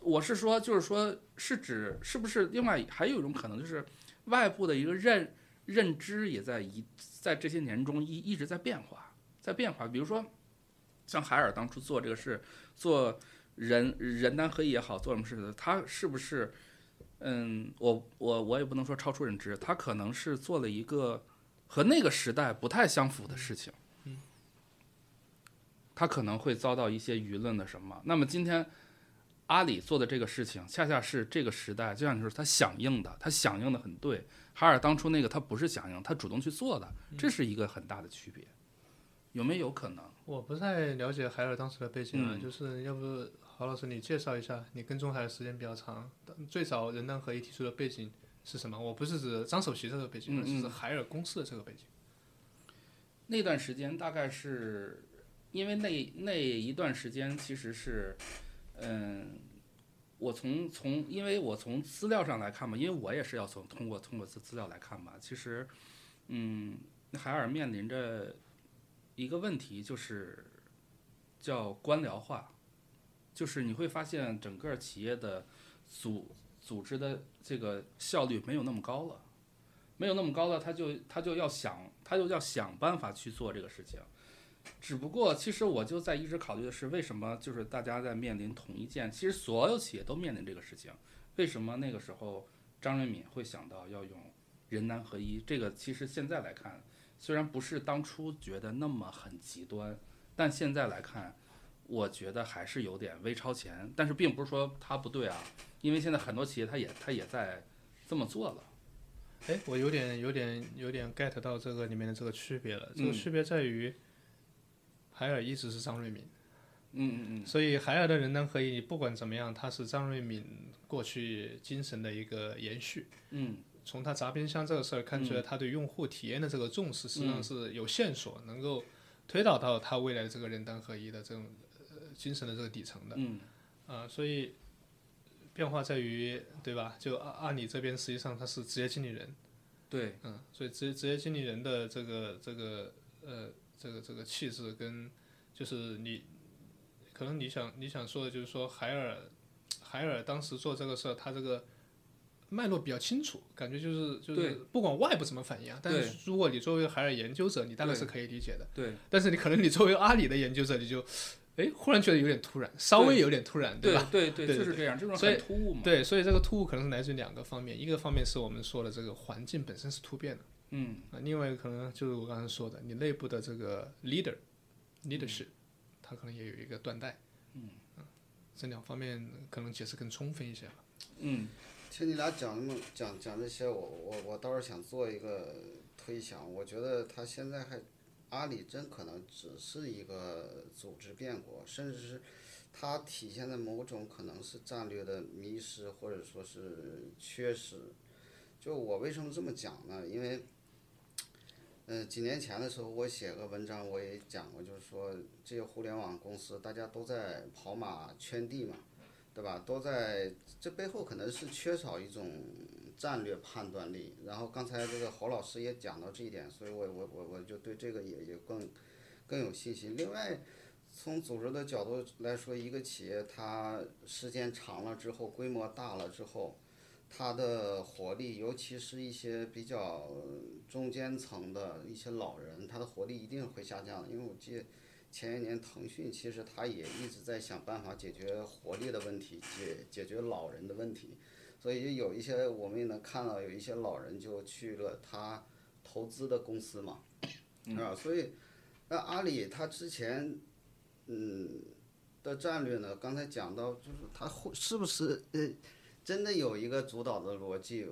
我是说就是说是指是不是另外还有一种可能就是外部的一个认认知也在一在这些年中一一直在变化，在变化，比如说像海尔当初做这个事，做人人单合一也好，做什么事的，他是不是？嗯，我我我也不能说超出认知，他可能是做了一个和那个时代不太相符的事情，
嗯，
他可能会遭到一些舆论的什么。那么今天阿里做的这个事情，恰恰是这个时代，就像你说，他响应的，他响应的很对。海尔当初那个他不是响应，他主动去做的，这是一个很大的区别，有没有可能？
我不太了解海尔当时的背景啊，
嗯
就是要不郝老师你介绍一下，你跟踪海的时间比较长，最早人单合一提出的背景是什么？我不是指张首席这个背景，是海尔公司的这个背景。
那段时间大概是因为那那一段时间其实是，嗯，我从从因为我从资料上来看嘛，因为我也是要从通过通过资资料来看嘛，其实，嗯，海尔面临着一个问题就是叫官僚化，就是你会发现整个企业的组组织的这个效率没有那么高了。没有那么高了，他就他就要想，他就要想办法去做这个事情。只不过，其实我就在一直考虑的是，为什么就是大家在面临同一件，其实所有企业都面临这个事情，为什么那个时候张瑞敏会想到要用人单合一？这个其实现在来看，虽然不是当初觉得那么很极端，但现在来看，我觉得还是有点微超前。但是并不是说它不对啊，因为现在很多企业它也它也在这么做了。
哎，我有点有点有点 get 到这个里面的这个区别了。这个
嗯
区别在于，海尔一直是张瑞敏，
嗯嗯嗯。
所以海尔的人单合一，不管怎么样，他是张瑞敏过去精神的一个延续。
嗯
从他砸冰箱这个事儿看出来，他对用户体验的这个重视，实际上是有线索能够推导到他未来的这个人单合一的这种呃精神的这个底层的。
嗯
啊、所以变化在于，对吧？就阿阿里这边实际上他是职业经理人，
对，
嗯，所以职职业经理人的这个这个呃这个这个气质跟就是你可能你想你想说的就是说海尔海尔当时做这个事儿，他这个脉络比较清楚，感觉就是就是不管外部怎么反应啊，但是如果你作为海尔研究者，你大概是可以理解的。
对
但是你可能你作为阿里的研究者，你就哎忽然觉得有点突然，稍微有点突然，
对
吧？
对对
对
就是这样，这种
所以
很突兀嘛。
对，所以这个突兀可能是来自于两个方面，一个方面是我们说的这个环境本身是突变的。
嗯
啊，另外一个可能就是我刚才说的，你内部的这个 leader leadership，、它可能也有一个断代。嗯，这两方面可能解释更充分一些吧。
嗯
听你俩讲那么讲讲这些，我我我倒是想做一个推想，我觉得他现在还阿里真可能只是一个组织变革，甚至是它体现的某种可能是战略的迷失或者说是缺失。就我为什么这么讲呢？因为，呃，几年前的时候我写个文章，我也讲过，就是说这些互联网公司大家都在跑马圈地嘛。对吧？都在这背后可能是缺少一种战略判断力。然后刚才这个侯老师也讲到这一点，所以我我我我就对这个也也更更有信心。另外，从组织的角度来说，一个企业它时间长了之后，规模大了之后，它的活力，尤其是一些比较中间层的一些老人，他的活力一定会下降。因为我记得前一年腾讯其实它也一直在想办法解决活力的问题，解解决老人的问题。所以有一些我们也能看到，有一些老人就去了他投资的公司嘛，啊，所以那阿里他之前嗯的战略呢，刚才讲到就是他会是不是呃真的有一个主导的逻辑？我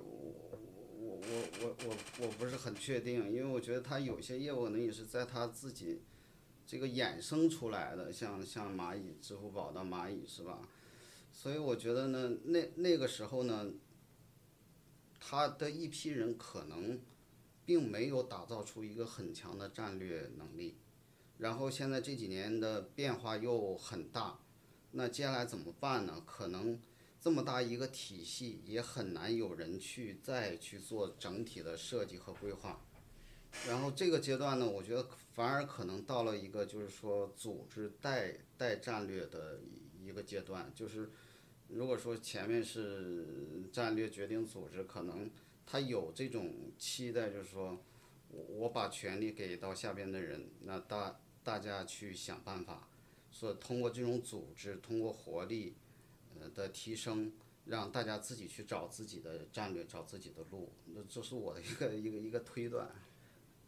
我我我我我不是很确定，因为我觉得他有些业务能也是在他自己这个衍生出来的，像像蚂蚁、支付宝的蚂蚁是吧？所以我觉得呢，那那个时候呢，他的一批人可能并没有打造出一个很强的战略能力，然后现在这几年的变化又很大，那接下来怎么办呢？可能这么大一个体系也很难有人去再去做整体的设计和规划，然后这个阶段呢，我觉得反而可能到了一个就是说组织带带战略的一个阶段，就是。如果说前面是战略决定组织，可能他有这种期待，就是说我我把权力给到下边的人，那大大家去想办法，说通过这种组织，通过活力呃的提升，让大家自己去找自己的战略，找自己的路，那这是我的一个一个一个推断。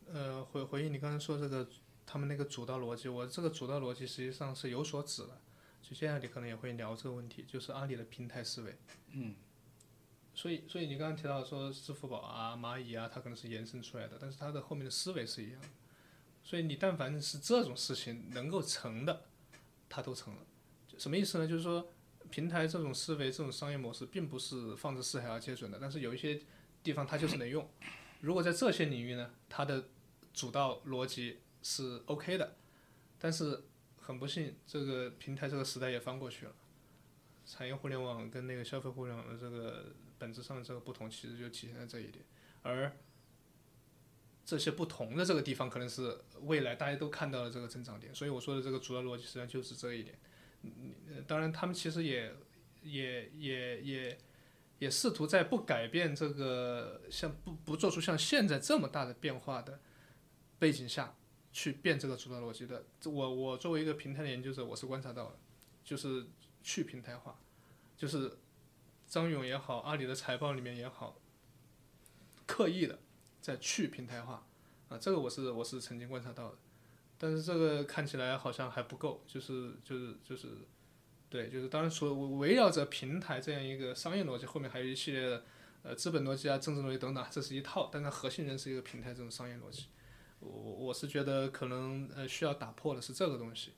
呃，回回应你刚才说这个他们那个主导逻辑，我这个主导逻辑实际上是有所指的。就接下来你可能也会聊这个问题，就是阿里的平台思维。
嗯。
所以，所以你刚刚提到说支付宝啊、蚂蚁啊，它可能是延伸出来的，但是它的后面的思维是一样的。所以你但凡是这种事情能够成的，它都成了。什么意思呢？就是说平台这种思维、这种商业模式，并不是放之四海而皆准的，但是有一些地方它就是能用。如果在这些领域呢，它的主道逻辑是 OK 的，但是。很不幸，这个平台这个时代也翻过去了。产业互联网跟那个消费互联网的这个本质上的这个不同，其实就体现在这一点。而这些不同的这个地方，可能是未来大家都看到了这个增长点。所以我说的这个主要逻辑，实际上就是这一点。嗯，当然他们其实也也也也也试图在不改变这个像不不做出像现在这么大的变化的背景下。去变这个主导逻辑的，我我作为一个平台的研究者，我是观察到的，就是去平台化，就是张勇也好，阿里的财报里面也好，刻意的在去平台化，啊，这个我是我是曾经观察到的，但是这个看起来好像还不够，就是就是就是，对，就是当然说围绕着平台这样一个商业逻辑，后面还有一系列的呃资本逻辑啊、政治逻辑等等，这是一套，但它核心仍是一个平台这种商业逻辑。我我是觉得可能呃需要打破的是这个东西。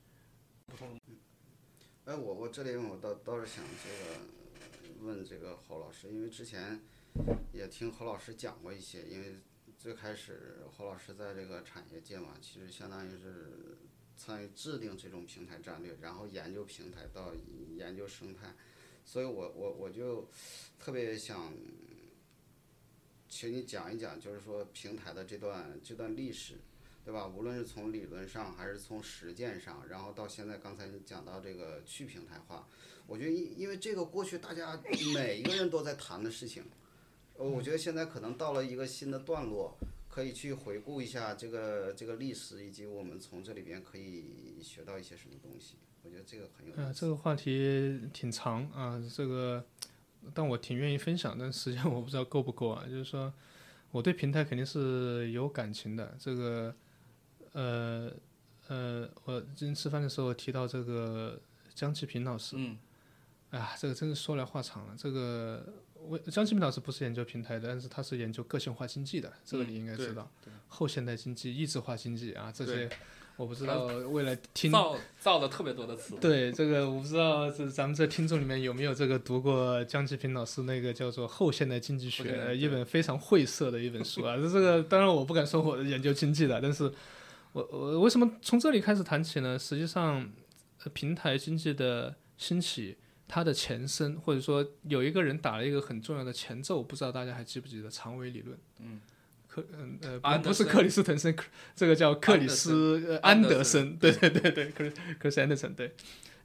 哎，我我这里我倒倒是想这个问这个侯老师，因为之前也听侯老师讲过一些，因为最开始侯老师在这个产业界嘛，其实相当于是参与制定这种平台战略，然后研究平台到研究生态，所以我我我就特别想。请你讲一讲，就是说平台的这段这段历史，对吧？无论是从理论上还是从实践上，然后到现在刚才你讲到这个去平台化，我觉得因因为这个过去大家每一个人都在谈的事情，呃，我觉得现在可能到了一个新的段落，可以去回顾一下这个这个历史，以及我们从这里边可以学到一些什么东西。我觉得这个很有。
呃，这个话题挺长啊，这个。但我挺愿意分享，但时间 (laughs) 我不知道够不够啊。就是说，我对平台肯定是有感情的。这个，呃，呃，我今天吃饭的时候提到这个江其平老师，
嗯，
哎呀，这个真是说来话长了。这个，我江其平老师不是研究平台的，但是他是研究个性化经济的，这个你应该知道。后现代经济、异质化经济啊，这些。我不知道为了听
造造了特别多的词。
对这个，我不知道这咱们这听众里面有没有这个读过江其平老师那个叫做《后现代经济学》一本非常晦涩的一本书啊。(laughs) 这个当然我不敢说我研究经济的，但是我我为什么从这里开始谈起呢？实际上，平台经济的兴起，它的前身，或者说有一个人打了一个很重要的前奏，不知道大家还记不记得长尾理论？嗯，克嗯呃不不是克里斯滕森，克这个叫克里斯呃安
德
森，对对对对，克里克里斯安德森对。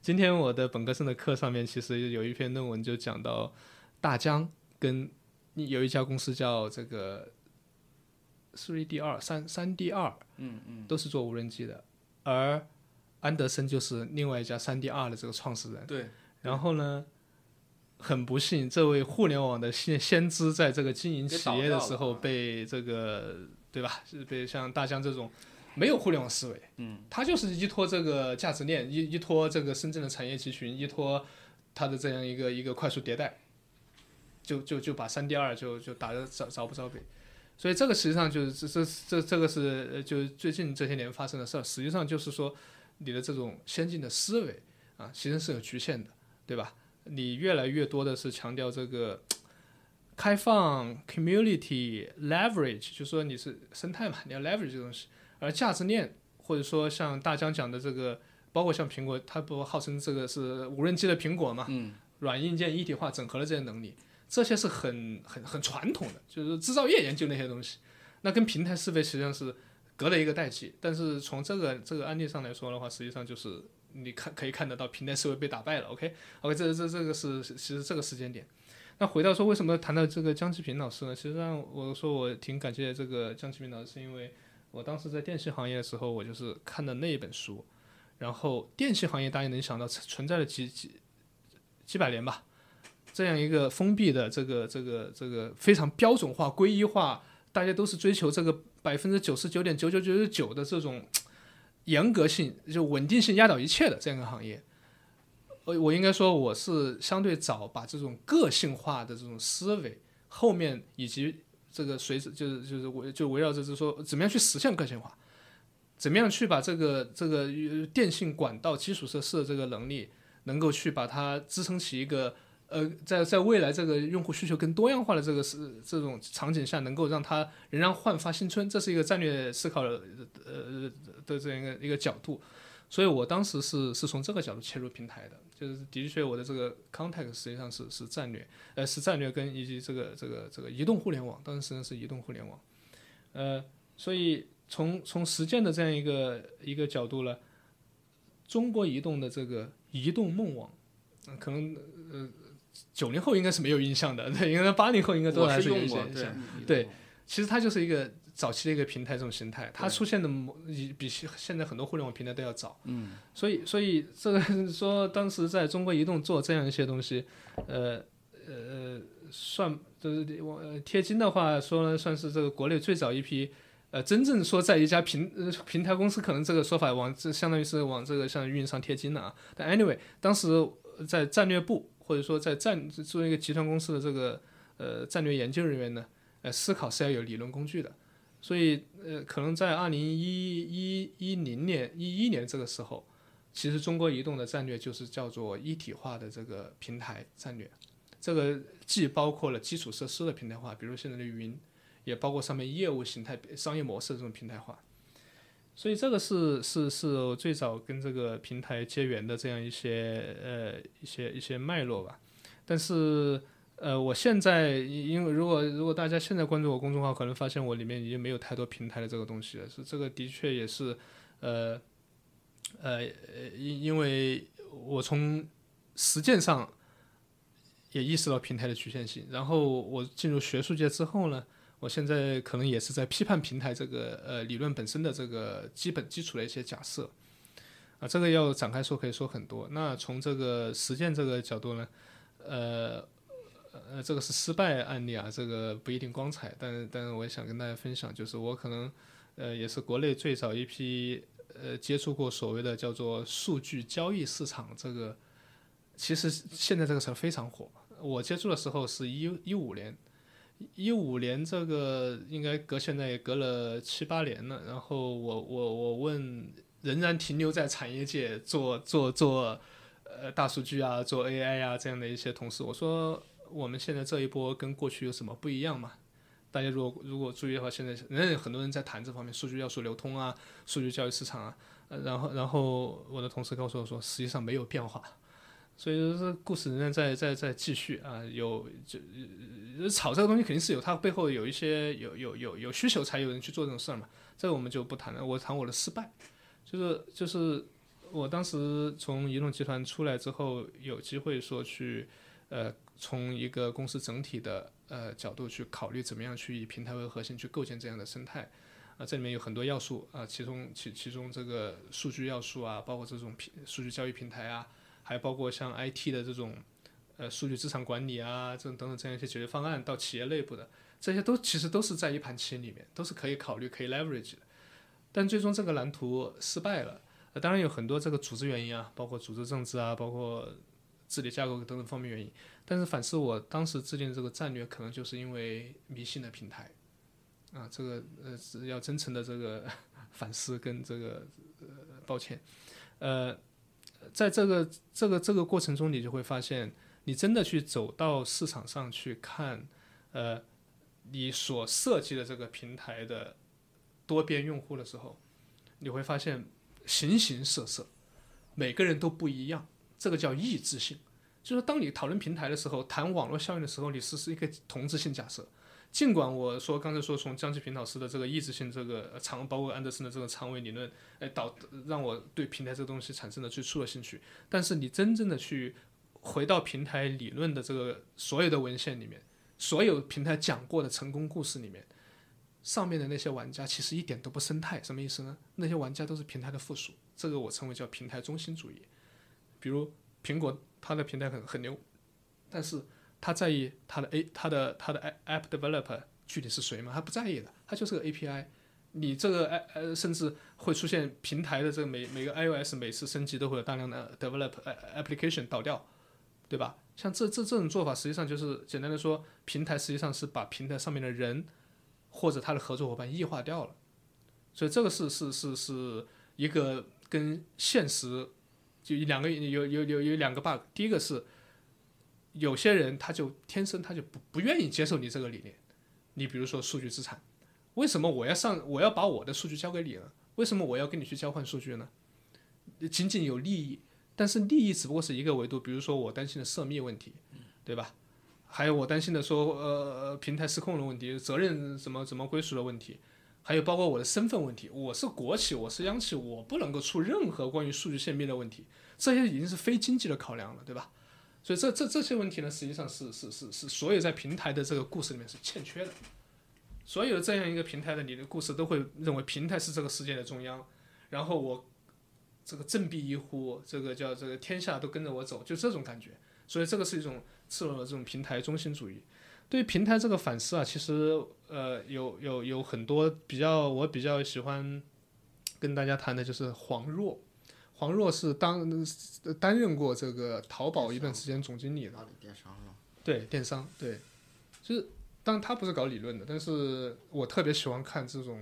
今天我的本科生的课上面其实有一篇论文就讲到大疆跟有一家公司叫这个 Three D 二三三 D 二，嗯嗯，都是做无人机的，而安德森就是另外一家三 D 二的这个创始人。
对，
然后呢，很不幸，这位互联网的先先知在这个经营企业的时候被这个对吧？是被像大疆这种没有互联网思维，嗯，他就是依托这个价值链，依依托这个深圳的产业集群，依托他的这样一个一个快速迭代，就就就把三 D 二就就打得着着不着北。所以这个实际上就是这这这这个是呃就最近这些年发生的事儿，实际上就是说你的这种先进的思维啊，其实是有局限的，对吧？你越来越多的是强调这个 (tsk) 开放 community leverage，就是说你是生态嘛，你要 leverage 这东西，而价值链或者说像大疆讲的这个，包括像苹果，它不号称这个是无人机的苹果嘛，
嗯，
软硬件一体化整合的这些能力，这些是很很很传统的，就是制造业研究那些东西，那跟平台思维实际上是隔了一个代际。但是从这个这个案例上来说的话，实际上就是你看可以看得到平台思维被打败了。OK OK，这这这个是其实这个时间点。那回到说为什么谈到这个江其平老师呢？其实上我说我挺感谢这个江其平老师，是因为我当时在电信行业的时候，我就是看的那一本书。然后电信行业大家能想到存在了几几几百年吧，这样一个封闭的这个这个这个非常标准化、归一化，大家都是追求这个百分之九十九点九九九九九的这种严格性，就稳定性压倒一切的这样一个行业。我，我应该说我是相对早把这种个性化的这种思维，后面以及这个随着就是就是围就围绕着就是说怎么样去实现个性化，怎么样去把这个这个电信管道基础设施的这个能力，能够去把它支撑起一个呃，在在未来这个用户需求更多样化的这个是这种场景下，能够让它仍然焕发新春，这是一个战略思考的呃的这样一个一个角度。所以我当时是是从这个角度切入平台的，就是的确我的这个 context 实际上是是战略，呃是战略跟以及这个这个这个移动互联网，当时实际上是移动互联网，呃，所以从从实践的这样一个一个角度呢，中国移动的这个移动梦网，可能呃九零后应该是没有印象的，(laughs) 对，应该八零后应该都
我
还是有印象。
对
对其实它就是一个早期的一个平台这种形态，它出现的比比现在很多互联网平台都要早。嗯，所以所以这个说当时在中国移动做这样一些东西，呃呃算就是我呃贴金的话说呢，算是这个国内最早一批。呃，真正说在一家平呃平台公司，可能这个说法往这相当于是往这个像运营商贴金了啊。但 anyway，当时在战略部或者说在战作为一个集团公司的这个呃战略研究人员呢，呃，思考是要有理论工具的，所以呃，可能在二零一一一零年一一年这个时候，其实中国移动的战略就是叫做一体化的这个平台战略，这个既包括了基础设施的平台化，比如现在的云，也包括上面业务形态、商业模式的这种平台化。所以这个是是是我最早跟这个平台结缘的这样一些呃一些一些脉络吧，但是呃，我现在因为如果如果大家现在关注我公众号，可能发现我里面已经没有太多平台的这个东西了。是这个的确也是，呃，呃，因因为我从实践上也意识到平台的局限性。然后我进入学术界之后呢，我现在可能也是在批判平台这个呃理论本身的这个基本基础的一些假设。啊，这个要展开说可以说很多。那从这个实践这个角度呢，呃。呃，这个是失败案例啊，这个不一定光彩，但但是我也想跟大家分享，就是我可能呃也是国内最早一批呃接触过所谓的叫做数据交易市场这个，其实现在这个词儿非常火。我接触的时候是一一五年，一五年这个应该隔现在也隔了七八年了。然后我我我问仍然停留在产业界做做做呃大数据啊，做 AI 啊这样的一些同事，我说。我们现在这一波跟过去有什么不一样嘛？大家如果如果注意的话，现在仍然有很多人在谈这方面数据要素流通啊，数据交易市场啊。然后然后我的同事告诉我说，实际上没有变化。所以说这故事仍然在在在继续啊，有就炒这个东西肯定是有它背后有一些有有有有需求才有人去做这种事儿嘛，这个我们就不谈了。我谈我的失败，就是就是我当时从移动集团出来之后，有机会说去呃从一个公司整体的呃角度去考虑怎么样去以平台为核心去构建这样的生态。啊，这里面有很多要素啊，其中其其中这个数据要素啊，包括这种平数据交易平台啊，还包括像 IT 的这种呃数据资产管理啊，这种等等这样一些解决方案，到企业内部的这些都其实都是在一盘棋里面，都是可以考虑可以 leverage 的。但最终这个蓝图失败了，当然有很多这个组织原因啊，包括组织政治啊，包括治理架构等等方面原因。但是反思我当时制定这个战略，可能就是因为迷信的平台。啊，这个呃是要真诚的这个 (laughs) 反思跟这个呃抱歉，呃，在这个这个这个过程中，你就会发现，你真的去走到市场上去看，呃，你所设计的这个平台的多边用户的时候，你会发现形形色色，每个人都不一样，这个叫异质性。就是当你讨论平台的时候，谈网络效应的时候，你是是一个同质性假设。尽管我说刚才说从江启平老师的这个意志性这个长，包括安德森的这个长尾理论，哎导让我对平台这个东西产生了最初的兴趣。但是你真正的去回到平台理论的这个所有的文献里面，所有平台讲过的成功故事里面，上面的那些玩家其实一点都不生态，什么意思呢？那些玩家都是平台的附属，这个我称为叫平台中心主义。比如苹果，它的平台很很牛，但是他在意他的 A 他的他的 App Developer 具体是谁吗？他不在意的，他就是个 API。你这个呃呃，甚至会出现平台的这个每每个 iOS 每次升级都会有大量的 develop application 倒掉，对吧？像这这这种做法，实际上就是简单的说，平台实际上是把平台上面的人或者他的合作伙伴异化掉了。所以这个是是是是一个跟现实就两个有有有有两个 bug。第一个是有些人他就天生他就不不愿意接受你这个理念。你比如说数据资产，为什么我要上我要把我的数据交给你呢？为什么我要跟你去交换数据呢？仅仅有利益，但是利益只不过是一个维度。比如说我担心的涉密问题，对吧？还有我担心的说呃平台失控的问题，责任怎么怎么归属的问题，还有包括我的身份问题。我是国企，我是央企，我不能够出任何关于数据泄密的问题，这些已经是非经济的考量了，对吧？所以这这这些问题呢，实际上是是是是所有在平台的这个故事里面是欠缺的。所有这样一个平台的你的故事都会认为平台是这个世界的中央，然后我这个振臂一呼，这个叫这个天下都跟着我走，就这种感觉。所以这个是一种赤裸的这种平台中心主义。对于平台这个反思啊，其实呃有有有很多比较我比较喜欢跟大家谈的就是黄若。黄若是当担任过这个淘宝一段时间总经理的，
电商？
对电商，对，就是当他不是搞理论的，但是我特别喜欢看这种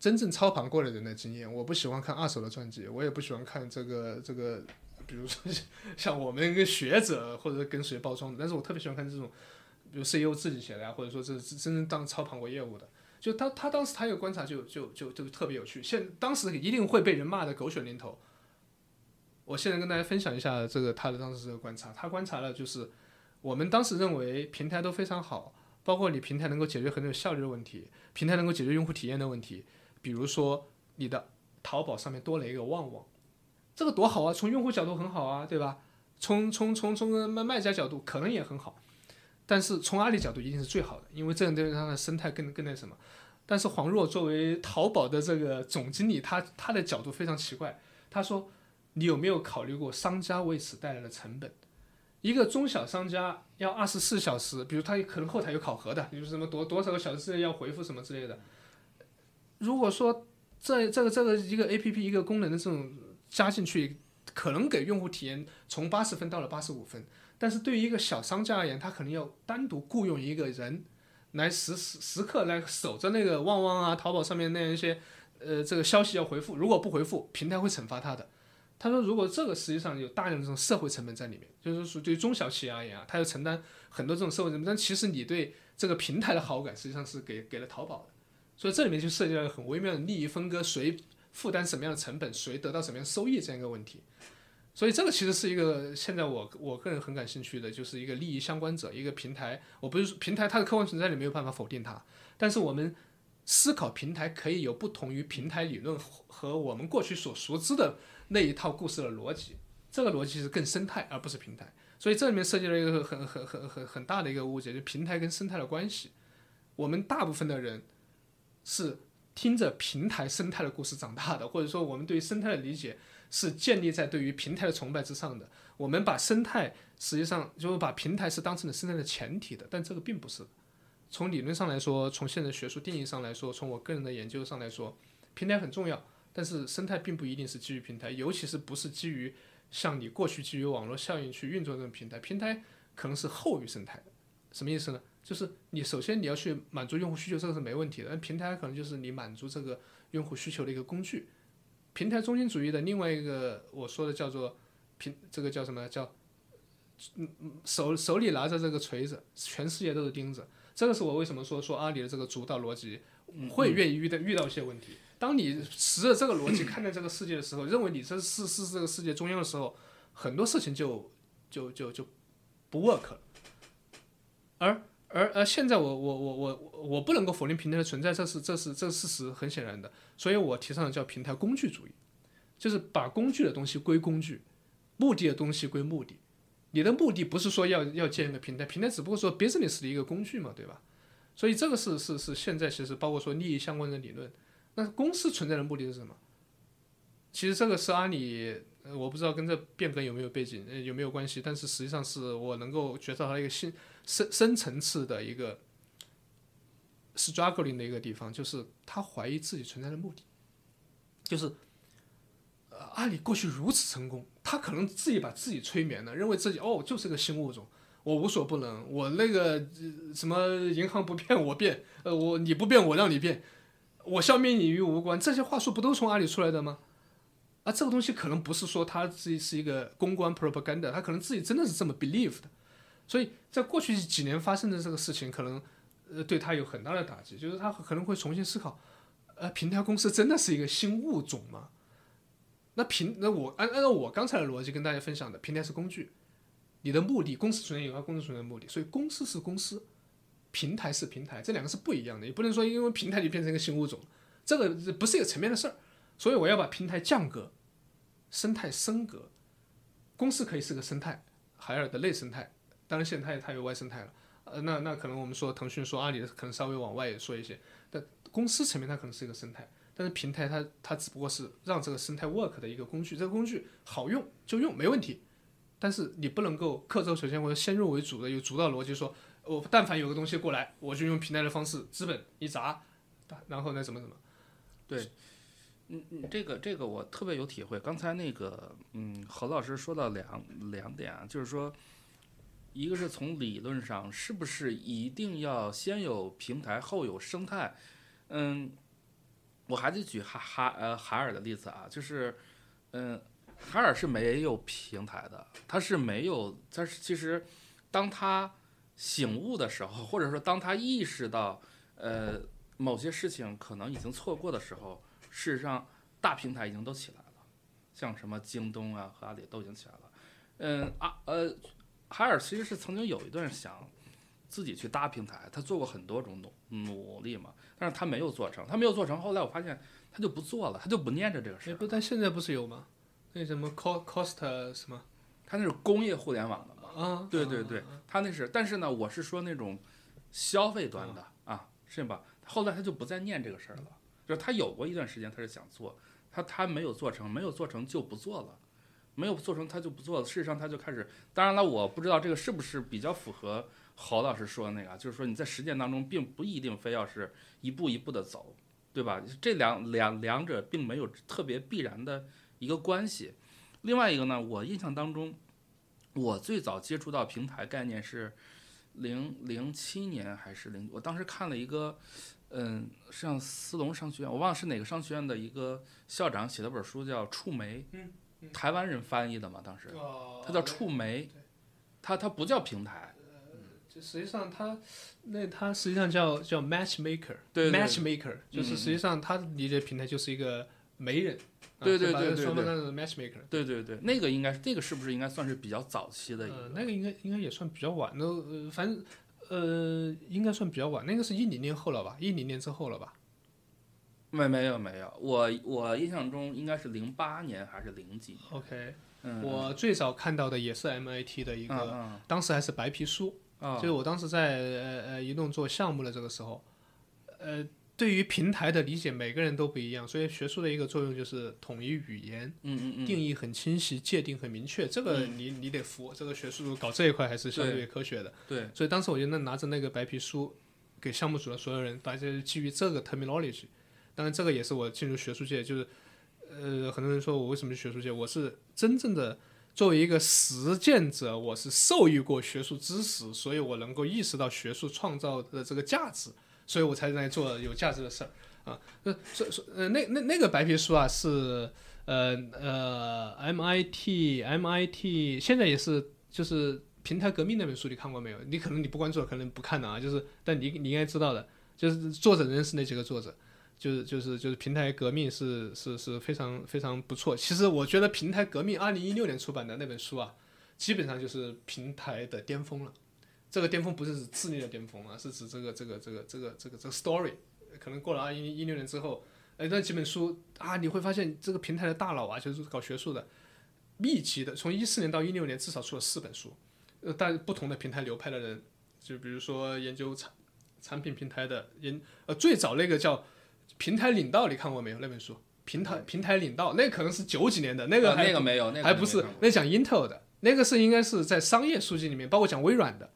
真正操盘过的人的经验。我不喜欢看二手的传记，我也不喜欢看这个这个，比如说 (laughs) 像我们一个学者或者跟谁包装的，但是我特别喜欢看这种，比如 CEO 自己写的呀，或者说这是真正当操盘过业务的。就他他当时他有观察就就就就特别有趣，现当时一定会被人骂的狗血淋头。我现在跟大家分享一下这个他的当时这个观察，他观察了就是我们当时认为平台都非常好，包括你平台能够解决很有效率的问题，平台能够解决用户体验的问题，比如说你的淘宝上面多了一个旺旺，这个多好啊！从用户角度很好啊，对吧？从从从从卖卖家角度可能也很好，但是从阿里角度一定是最好的，因为这样对它的生态更更那什么。但是黄若作为淘宝的这个总经理，他他的角度非常奇怪，他说。你有没有考虑过商家为此带来的成本？一个中小商家要二十四小时，比如他可能后台有考核的，比如什么多多少个小时之内要回复什么之类的。如果说这这个这个一个 A P P 一个功能的这种加进去，可能给用户体验从八十分到了八十五分，但是对于一个小商家而言，他可能要单独雇佣一个人来时时时刻来守着那个旺旺啊、淘宝上面那样一些呃这个消息要回复，如果不回复，平台会惩罚他的。他说：“如果这个实际上有大量的这种社会成本在里面，就是说对于中小企业而言啊，他要承担很多这种社会成本。但其实你对这个平台的好感，实际上是给给了淘宝的。所以这里面就涉及到很微妙的利益分割，谁负担什么样的成本，谁得到什么样的收益这样一个问题。所以这个其实是一个现在我我个人很感兴趣的，就是一个利益相关者，一个平台。我不是说平台它的客观存在，你没有办法否定它，但是我们思考平台可以有不同于平台理论和我们过去所熟知的那一套故事的逻辑。这个逻辑是更生态，而不是平台。所以这里面涉及了一个很很很很很大的一个误解，就平台跟生态的关系。我们大部分的人是听着平台生态的故事长大的，或者说我们对于生态的理解是建立在对于平台的崇拜之上的。我们把生态实际上就是把平台是当成了生态的前提的，但这个并不是。从理论上来说，从现在学术定义上来说，从我个人的研究上来说，平台很重要，但是生态并不一定是基于平台，尤其是不是基于。像你过去基于网络效应去运作这种平台，平台可能是后于生态的，什么意思呢？就是你首先你要去满足用户需求，这个是没问题的，但平台可能就是你满足这个用户需求的一个工具。平台中心主义的另外一个我说的叫做平，这个叫什么叫？嗯嗯，手手里拿着这个锤子，全世界都是钉子。这个是我为什么说说阿里的这个主导逻辑会愿意遇到遇到一些问题。当你持着这个逻辑看待这个世界的时候，认为你这是是这个世界中央的时候，很多事情就就就就不 work 了。而而而现在我我我我我不能够否定平台的存在，这是这是这事实很显然的。所以我提倡的叫平台工具主义，就是把工具的东西归工具，目的的东西归目的。你的目的不是说要要建一个平台，平台只不过说 business 的一个工具嘛，对吧？所以这个是是是现在其实包括说利益相关的理论。那公司存在的目的是什么？其实这个是阿里，我不知道跟这变革有没有背景，有没有关系。但是实际上是我能够觉察到一个新深深层次的一个 struggling 的一个地方，就是他怀疑自己存在的目的。就是阿里过去如此成功，他可能自己把自己催眠了，认为自己哦就是个新物种，我无所不能，我那个什么银行不变我变，呃我你不变我让你变。我消灭你与无关，这些话术不都从阿里出来的吗？啊，这个东西可能不是说他自己是一个公关 propaganda，他可能自己真的是这么 believe 的。所以在过去几年发生的这个事情，可能呃对他有很大的打击，就是他可能会重新思考，呃，平台公司真的是一个新物种吗？那平那我按按照我刚才的逻辑跟大家分享的，平台是工具，你的目的，公司存在有它公司存在的目的，所以公司是公司。平台是平台，这两个是不一样的，也不能说因为平台就变成一个新物种，这个不是一个层面的事儿。所以我要把平台降格，生态升格。公司可以是个生态，海尔的内生态，当然现在它有外生态了。呃，那那可能我们说腾讯说阿里可能稍微往外也说一些，但公司层面它可能是一个生态，但是平台它它只不过是让这个生态 work 的一个工具，这个工具好用就用没问题，但是你不能够刻舟求剑或者先入为主的有主导逻辑说。我但凡有个东西过来，我就用平台的方式，资本一砸，然后呢怎么怎么？
对，嗯嗯，这个这个我特别有体会。刚才那个，嗯，何老师说到两两点啊，就是说，一个是从理论上是不是一定要先有平台后有生态？嗯，我还得举哈哈呃海尔的例子啊，就是嗯，海尔是没有平台的，它是没有，它是其实当它醒悟的时候，或者说当他意识到，呃，某些事情可能已经错过的时候，事实上大平台已经都起来了，像什么京东啊和阿里都已经起来了。嗯啊呃，海尔其实是曾经有一段想自己去搭平台，他做过很多种努努力嘛，但是他没有做成，他没有做成。后来我发现他就不做了，他就不念着这个事。
不，但现在不是有吗？那什么 cost cost 什么？
他那是工业互联网的。
啊，
对对对，他那是，但是呢，我是说那种消费端的啊，是吧？后来他就不再念这个事儿了，就是他有过一段时间他是想做，他他没有做成，没有做成就不做了，没有做成他就不做了。事实上他就开始，当然了，我不知道这个是不是比较符合郝老师说的那个，就是说你在实践当中并不一定非要是一步一步的走，对吧？这两两两者并没有特别必然的一个关系。另外一个呢，我印象当中。我最早接触到平台概念是零零七年还是零？我当时看了一个，嗯，像斯隆商学院，我忘了是哪个商学院的一个校长写的本书，叫《触媒》，台湾人翻译的嘛，当时，他叫触媒，他他不叫平台，
就实际上他那他实际上叫叫 matchmaker，
对
matchmaker，就是实际上他理解平台就是一个媒人，啊
对对对对对
双方当成 matchmaker。
对对对，那个应该是这个是不是应该算是比较早期的一
呃，
个？
那个应该应该也算比较晚的，呃，反正呃，应该算比较晚，那个是一零年后了吧？一零年之后了吧？
没没有没有，我我印象中应该是零八年还是零几年
？OK，
嗯，
我最早看到的也是 MIT 的一个，
嗯
当时还是白皮书，
嗯
就是我当时在呃呃移动做项目的这个时候，呃，对于平台的理解每个人都不一样，所以学术的一个作用就是统一语言，
嗯嗯嗯，
定义很清晰，界定很明确，这个你你得服，这个学术搞这一块还是相对科学的。
对，
所以当时我就那拿着那个白皮书，给项目组的所有人，大家就基于这个 terminology，当然这个也是我进入学术界，就是呃，很多人说我为什么去学术界，我是真正的作为一个实践者，我是受益过学术知识，所以我能够意识到学术创造的这个价值，所以我才来做有价值的事儿啊。呃，所所呃那那那个白皮书啊是呃呃 MIT MIT 现在也是就是平台革命那本书你看过没有？你可能你不关注，可能不看的啊，就是但你你应该知道的，就是作者认识那几个作者。就是就是就是平台革命是是是非常非常不错。其实我觉得平台革命二零一六年出版的那本书啊，基本上就是平台的巅峰了。这个巅峰不是指智力的巅峰啊，是指这个这个这个这个这个这个 story。可能过了二零一六年之后，哎，那几本书啊，你会发现这个平台的大佬啊，就是搞学术的，密集的，从一四年到一六年至少出了四本书，呃，但不同的平台流派的人，就比如说研究产产品平台的研，呃，最早那个叫平台领导，你看过没有那本书？平台平台领导，那可能是九几年的，那个
那个没有，那个
还不是那讲 Intel 的，那个是应该是在商业书籍里面，包括讲微软的，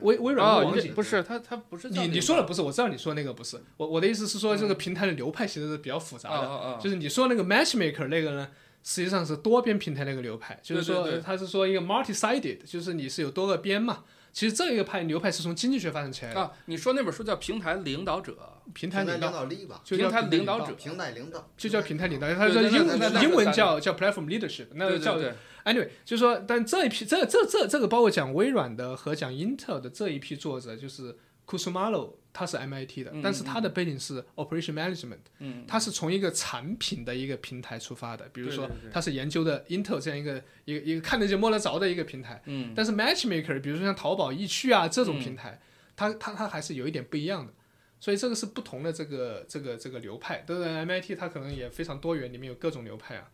微微软
哦
的网景。
不是他他不是
你你说的不是，我知道你说的那个不是，我我的意思是说这个平台的流派其实是比较复杂的，就是你说那个 Matchmaker 那个呢，实际上是多边平台那个流派，就是说它是说一个 multi-sided，就是你是有多个边嘛。其实这一个派流派是从经济学发展起来的，
啊，你说那本书叫《平台领导者
平台
领
领导
导力吧，
就叫
平台领导
导
者
平台领导
就叫平台领导，它叫英英文叫叫 platform leadership，》，那叫
对对对，
Anyway，就是说，但这一批这这这这个包括讲微软的和讲 Intel 的这一批作者，就是 Kusumalo，他是 MIT 的，
嗯
但是他的背景是 Operation Management，
嗯，
他是从一个产品的一个平台出发的，比如说
对对对。
他是研究的 Intel 这样一个一个一个看得见摸得着的一个平台，
嗯，
但是 Matchmaker，比如说像淘宝、易趣啊这种平台，他他他还是有一点不一样的。所以这个是不同的这个这个这个流派，当然 MIT 它可能也非常多元，里面有各种流派啊。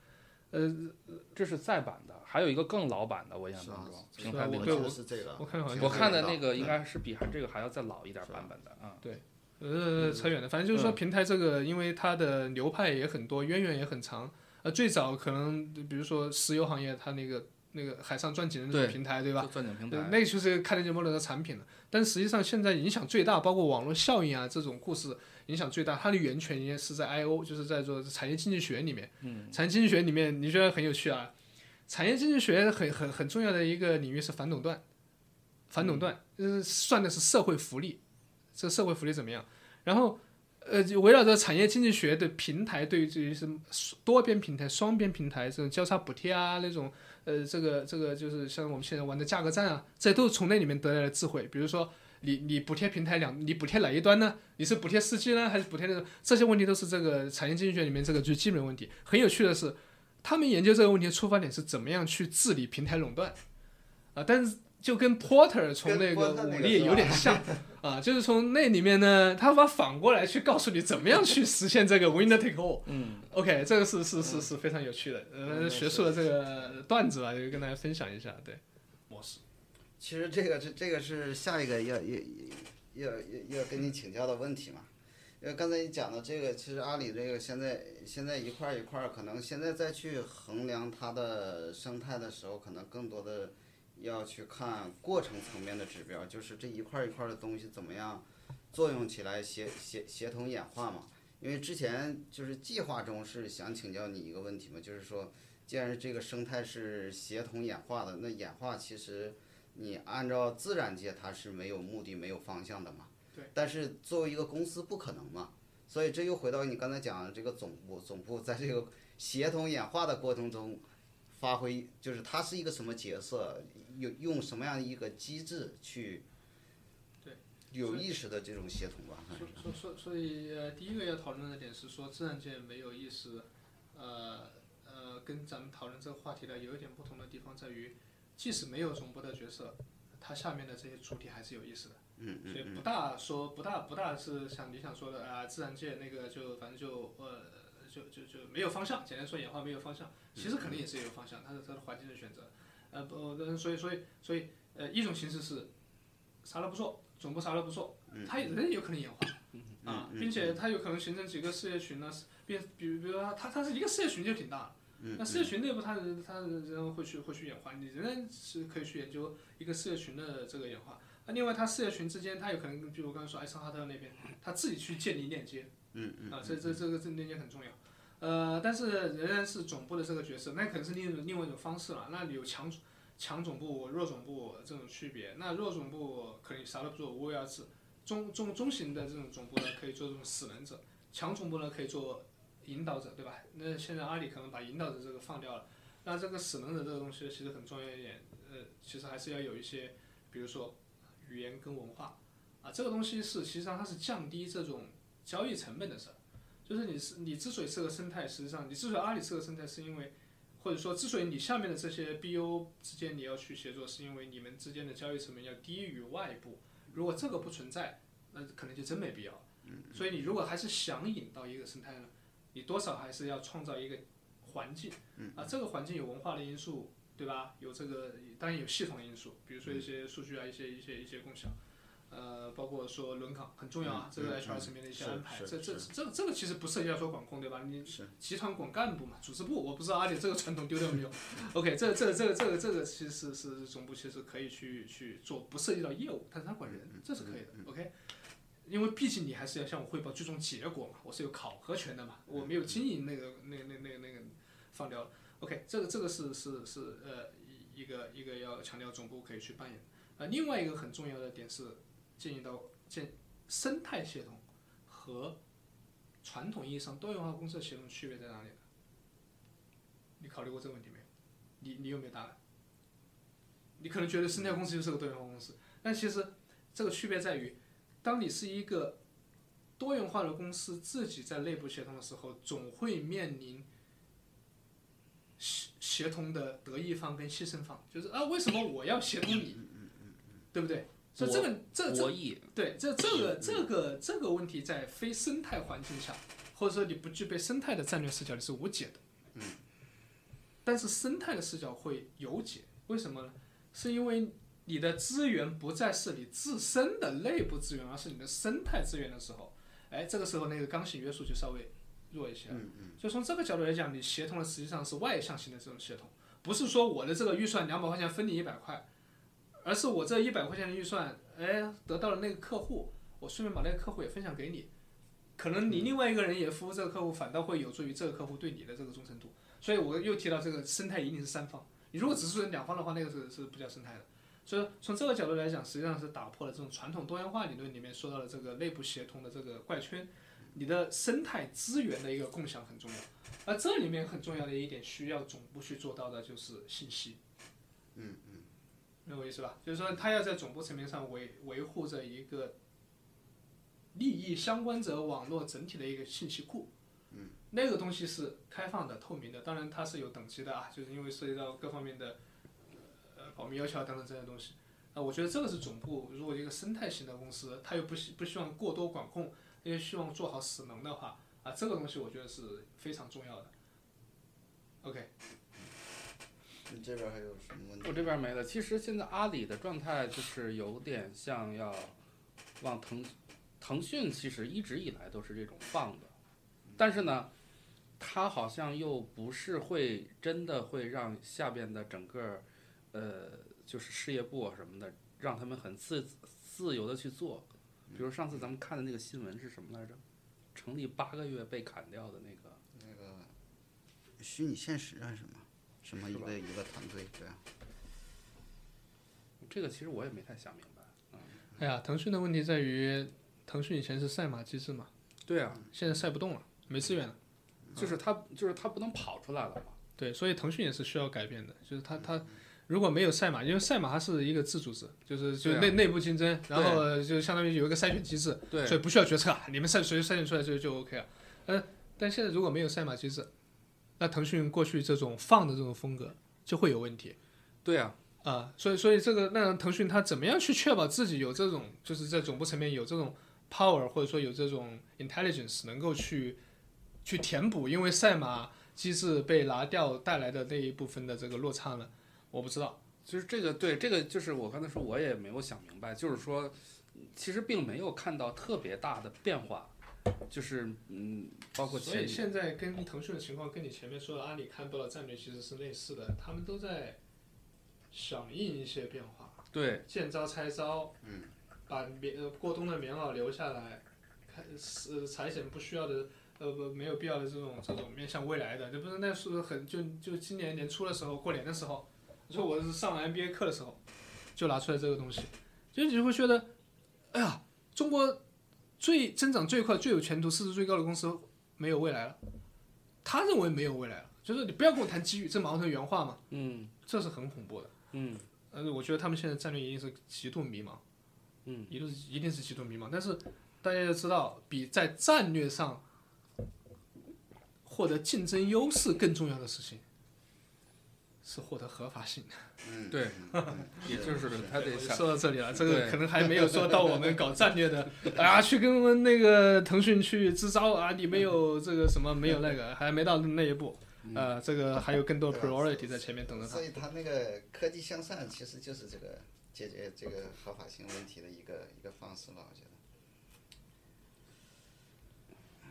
呃，
这是再版的，还有一个更老版的，我印象当中，平台
我记得。是这个。
我看好像
我看的那个应该是比还这个还要再老一点版本的啊。
呃，扯远了，反正就是说
嗯
平台这个，因为它的流派也很多，渊源也很长。呃，最早可能比如说石油行业，它那个那个海上钻井的那种平台，对吧？
钻井平
对，
台。
那个就是看得见摸得着的产品了。但实际上现在影响最大，包括网络效应啊这种故事影响最大，它的源泉应该是在 I O，就是在做产业经济学里面。
嗯，
产业经济学里面，你觉得很有趣啊？产业经济学很很很重要的一个领域是反垄断，反垄断，呃，算的是社会福利，这社会福利怎么样？然后，呃，围绕着产业经济学的平台，对于这些什么多边平台、双边平台这种交叉补贴啊，那种，呃，这个这个就是像我们现在玩的价格战啊，这都是从那里面得来的智慧。比如说，你你补贴平台两，你补贴哪一端呢？你是补贴司机呢，还是补贴那种？这些问题都是这个产业经济学里面这个最基本的问题。很有趣的是，他们研究这个问题的出发点是怎么样去治理平台垄断啊，但是就跟 Porter 从那个武力有点像 (laughs) 啊，就是从那里面呢，他把反过来去告诉你怎么样去实现这个 winner take all。
嗯
OK，这个是是是是非常有趣的，呃，
嗯
学术的这个段子吧，就跟大家分享一下，对，模式。
其实这个这这个是下一个要要要要要跟你请教的问题嘛。因为刚才你讲的这个，其实阿里这个现在现在一块一块儿，可能现在再去衡量它的生态的时候，可能更多的要去看过程层面的指标，就是这一块一块的东西怎么样作用起来协协协同演化嘛。因为之前就是计划中是想请教你一个问题嘛，就是说，既然这个生态是协同演化的，那演化其实你按照自然界它是没有目的、没有方向的嘛。
对。
但是作为一个公司不可能嘛，所以这又回到你刚才讲的这个总部，总部在这个协同演化的过程中发挥，就是它是一个什么角色，用用什么样的一个机制去
对
有意识的这种协同吧。
所所所所以呃，第一个要讨论的点是说，自然界没有意识，呃呃，跟咱们讨论这个话题的有一点不同的地方在于，即使没有总部的角色，它下面的这些主体还是有意思的。
嗯
所以不大说不大不大是像你想说的啊，自然界那个就反正就呃就就就没有方向，简单说演化没有方向，其实肯定也是有方向，它是它的环境的选择，呃不，但是所以所以所以呃一种形式是啥都不做，总部啥都不做，它也人有可能演化啊，并且它有可能形成几个事业群呢，变比如比如说它它是一个事业群就挺大了。那事业群内部它它人会去会去演化，你仍然是可以去研究一个事业群的这个演化。那另外，它事业群之间，它有可能，比如我刚才说艾森哈特那边，他自己去建立链接，嗯嗯，啊，这这这个这链接很重要，呃，但是仍然是总部的这个角色，那可能是另一另外一种方式了。那有强强总部、弱总部这种区别。那弱总部可以啥都不做，无为而治；中中中型的这种总部呢，可以做这种死能者；强总部呢，可以做引导者，对吧？那现在阿里可能把引导者这个放掉了，那这个使能者这个东西其实很重要一点，呃，其实还是要有一些，比如说。语言跟文化，啊，这个东西是实际上它是降低这种交易成本的事儿。就是你是你之所以是个生态，实际上你之所以阿里是个生态，是因为或者说之所以你下面的这些 BO 之间你要去协作，是因为你们之间的交易成本要低于外部。如果这个不存在，那可能就真没必要。所以你如果还是想引到一个生态呢，你多少还是要创造一个环境。啊，这个环境有文化的因素。对吧？有这个，当然有系统因素，比如说一些数据啊，一些一些一些共享，呃，包括说轮岗很重要啊，这个 HR 层面的一些安排，这这这这个其实不涉及到说管控，对吧？你集团管干部嘛，组织部，我不知道阿里这个传统丢掉没有？OK，这这这这个这个其实是总部其实可以去去做，不涉及到业务，但是他管人，这是可以的。OK，因为毕竟你还是要向我汇报最终结果嘛，我是有考核权的嘛，我没有经营那个那那那那个放掉了。OK，这个这个是是是呃一一个一个要强调总部可以去扮演，呃另外一个很重要的点是建议到建生态系统和传统意义上多元化公司的协同区别在哪里呢？你考虑过这个问题没有？你你有没有答案？你可能觉得生态公司就是个多元化公司，但其实这个区别在于，当你是一个多元化的公司自己在内部协同的时候，总会面临。协协同的得益方跟牺牲方，就是啊，为什么我要协同你，对不对？所以这个这这对这这个这个这个问题在非生态环境下，或者说你不具备生态的战略视角，你是无解的。嗯。但是生态的视角会有解，为什么呢？是因为你的资源不再是你自身的内部资源，而是你的生态资源的时候，哎，这个时候那个刚性约束就稍微。弱一些了，就从这个角度来讲，你协同的实际上是外向型的这种协同，不是说我的这个预算两百块钱分你一百块，而是我这一百块钱的预算，哎，得到了那个客户，我顺便把那个客户也分享给你，可能你另外一个人也服务这个客户，反倒会有助于这个客户对你的这个忠诚度。所以我又提到这个生态一定是三方，你如果只是两方的话，那个是是不叫生态的。所以从这个角度来讲，实际上是打破了这种传统多元化理论里面说到的这个内部协同的这个怪圈。你的生态资源的一个共享很重要，而这里面很重要的一点需要总部去做到的就是信息。
嗯嗯，
明白我意思吧？就是说，他要在总部层面上维维护着一个利益相关者网络整体的一个信息库。
嗯，
那个东西是开放的、透明的，当然它是有等级的啊，就是因为涉及到各方面的呃保密要求啊等等这些东西。啊，我觉得这个是总部如果一个生态型的公司，他又不希不希望过多管控。因为希望做好使能的话，啊，这个东西我觉得是非常重要的。OK。
你这边还有什么问题？
我这边没了。其实现在阿里的状态就是有点像要往腾腾讯，其实一直以来都是这种放的，但是呢，它好像又不是会真的会让下边的整个呃，就是事业部啊什么的，让他们很自自由的去做。比如上次咱们看的那个新闻是什么来着？成立八个月被砍掉的那个。
那个虚拟现实还是什么？什么一个一个团队？对啊。
这个其实我也没太想明白。嗯。
哎呀，腾讯的问题在于，腾讯以前是赛马机制嘛。
对啊。
现在赛不动了，没资源了。
就是它，就是它不能跑出来了嘛。
对，所以腾讯也是需要改变的，就是它它。如果没有赛马，因为赛马它是一个自组织，就是就内内部竞争，然后就相当于有一个筛选机制，所以不需要决策，你们筛谁筛选出来就就 OK 了。呃，但现在如果没有赛马机制，那腾讯过去这种放的这种风格就会有问题。
对啊，
啊、所以所以这个那腾讯它怎么样去确保自己有这种就是在总部层面有这种 power 或者说有这种 intelligence 能够去去填补因为赛马机制被拿掉带来的那一部分的这个落差呢？我不知道。
就是这个对这个就是我刚才说我也没有想明白，就是说其实并没有看到特别大的变化，就是嗯，包括
所以现在跟腾讯的情况跟你前面说的阿里看到的战略其实是类似的，他们都在响应一些变化，
对
见招拆招，嗯，把棉呃过冬的棉袄留下来，开是裁剪不需要的。呃不，没有必要的这种这种面向未来的，这不是那是很就就今年年初的时候，过年的时候，说我是上了 MBA 课的时候，就拿出来这个东西，就你就会觉得，哎呀，中国最增长最快、最有前途、市值最高的公司没有未来了。他认为没有未来了，就是你不要跟我谈机遇，这马化腾原话嘛，
嗯
这是很恐怖的。
嗯
呃，我觉得他们现在战略一定是极度迷茫，
嗯，
一定是一定是极度迷茫。但是大家要知道，比在战略上获得竞争优势更重要的事情，是获得合法性的。
嗯，
对，(laughs) 也就是他得
说到这里了，这个可能还没有说到我们搞战略的 (laughs) 啊，去跟我们那个腾讯去支招啊，你没有这个什么，没有那个，还没到那一步。呃，这个还有更多 priority 在前面等着他
所。以他那个科技向善其实就是这个解决这个合法性问题的一个一个方式吧，我觉得。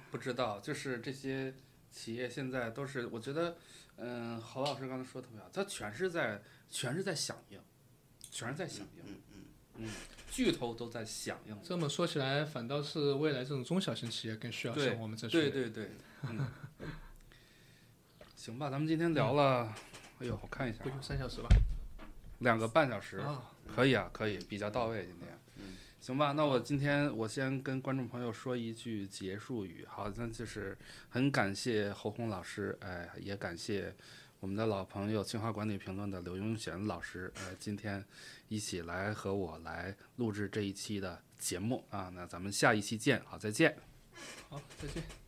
不知道，就是这些企业现在都是，我觉得，嗯，侯老师刚才说的特别好，他全是在全是在响应，全是在响应，
嗯嗯
嗯，巨头都在响应，
这么说起来，反倒是未来这种中小型企业更需要
对
像我们这些。
对对对，嗯，行吧，咱们今天聊了，哎呦，我看一下
不，就三小时吧？
两个半小时，
啊，
可以啊，可以，比较到位今天。行吧，那我今天我先跟观众朋友说一句结束语，好，那就是很感谢侯红老师，哎，也感谢我们的老朋友清华管理评论的刘永贤老师，呃，今天一起来和我来录制这一期的节目啊，那咱们下一期见，好，再见。
好，再见。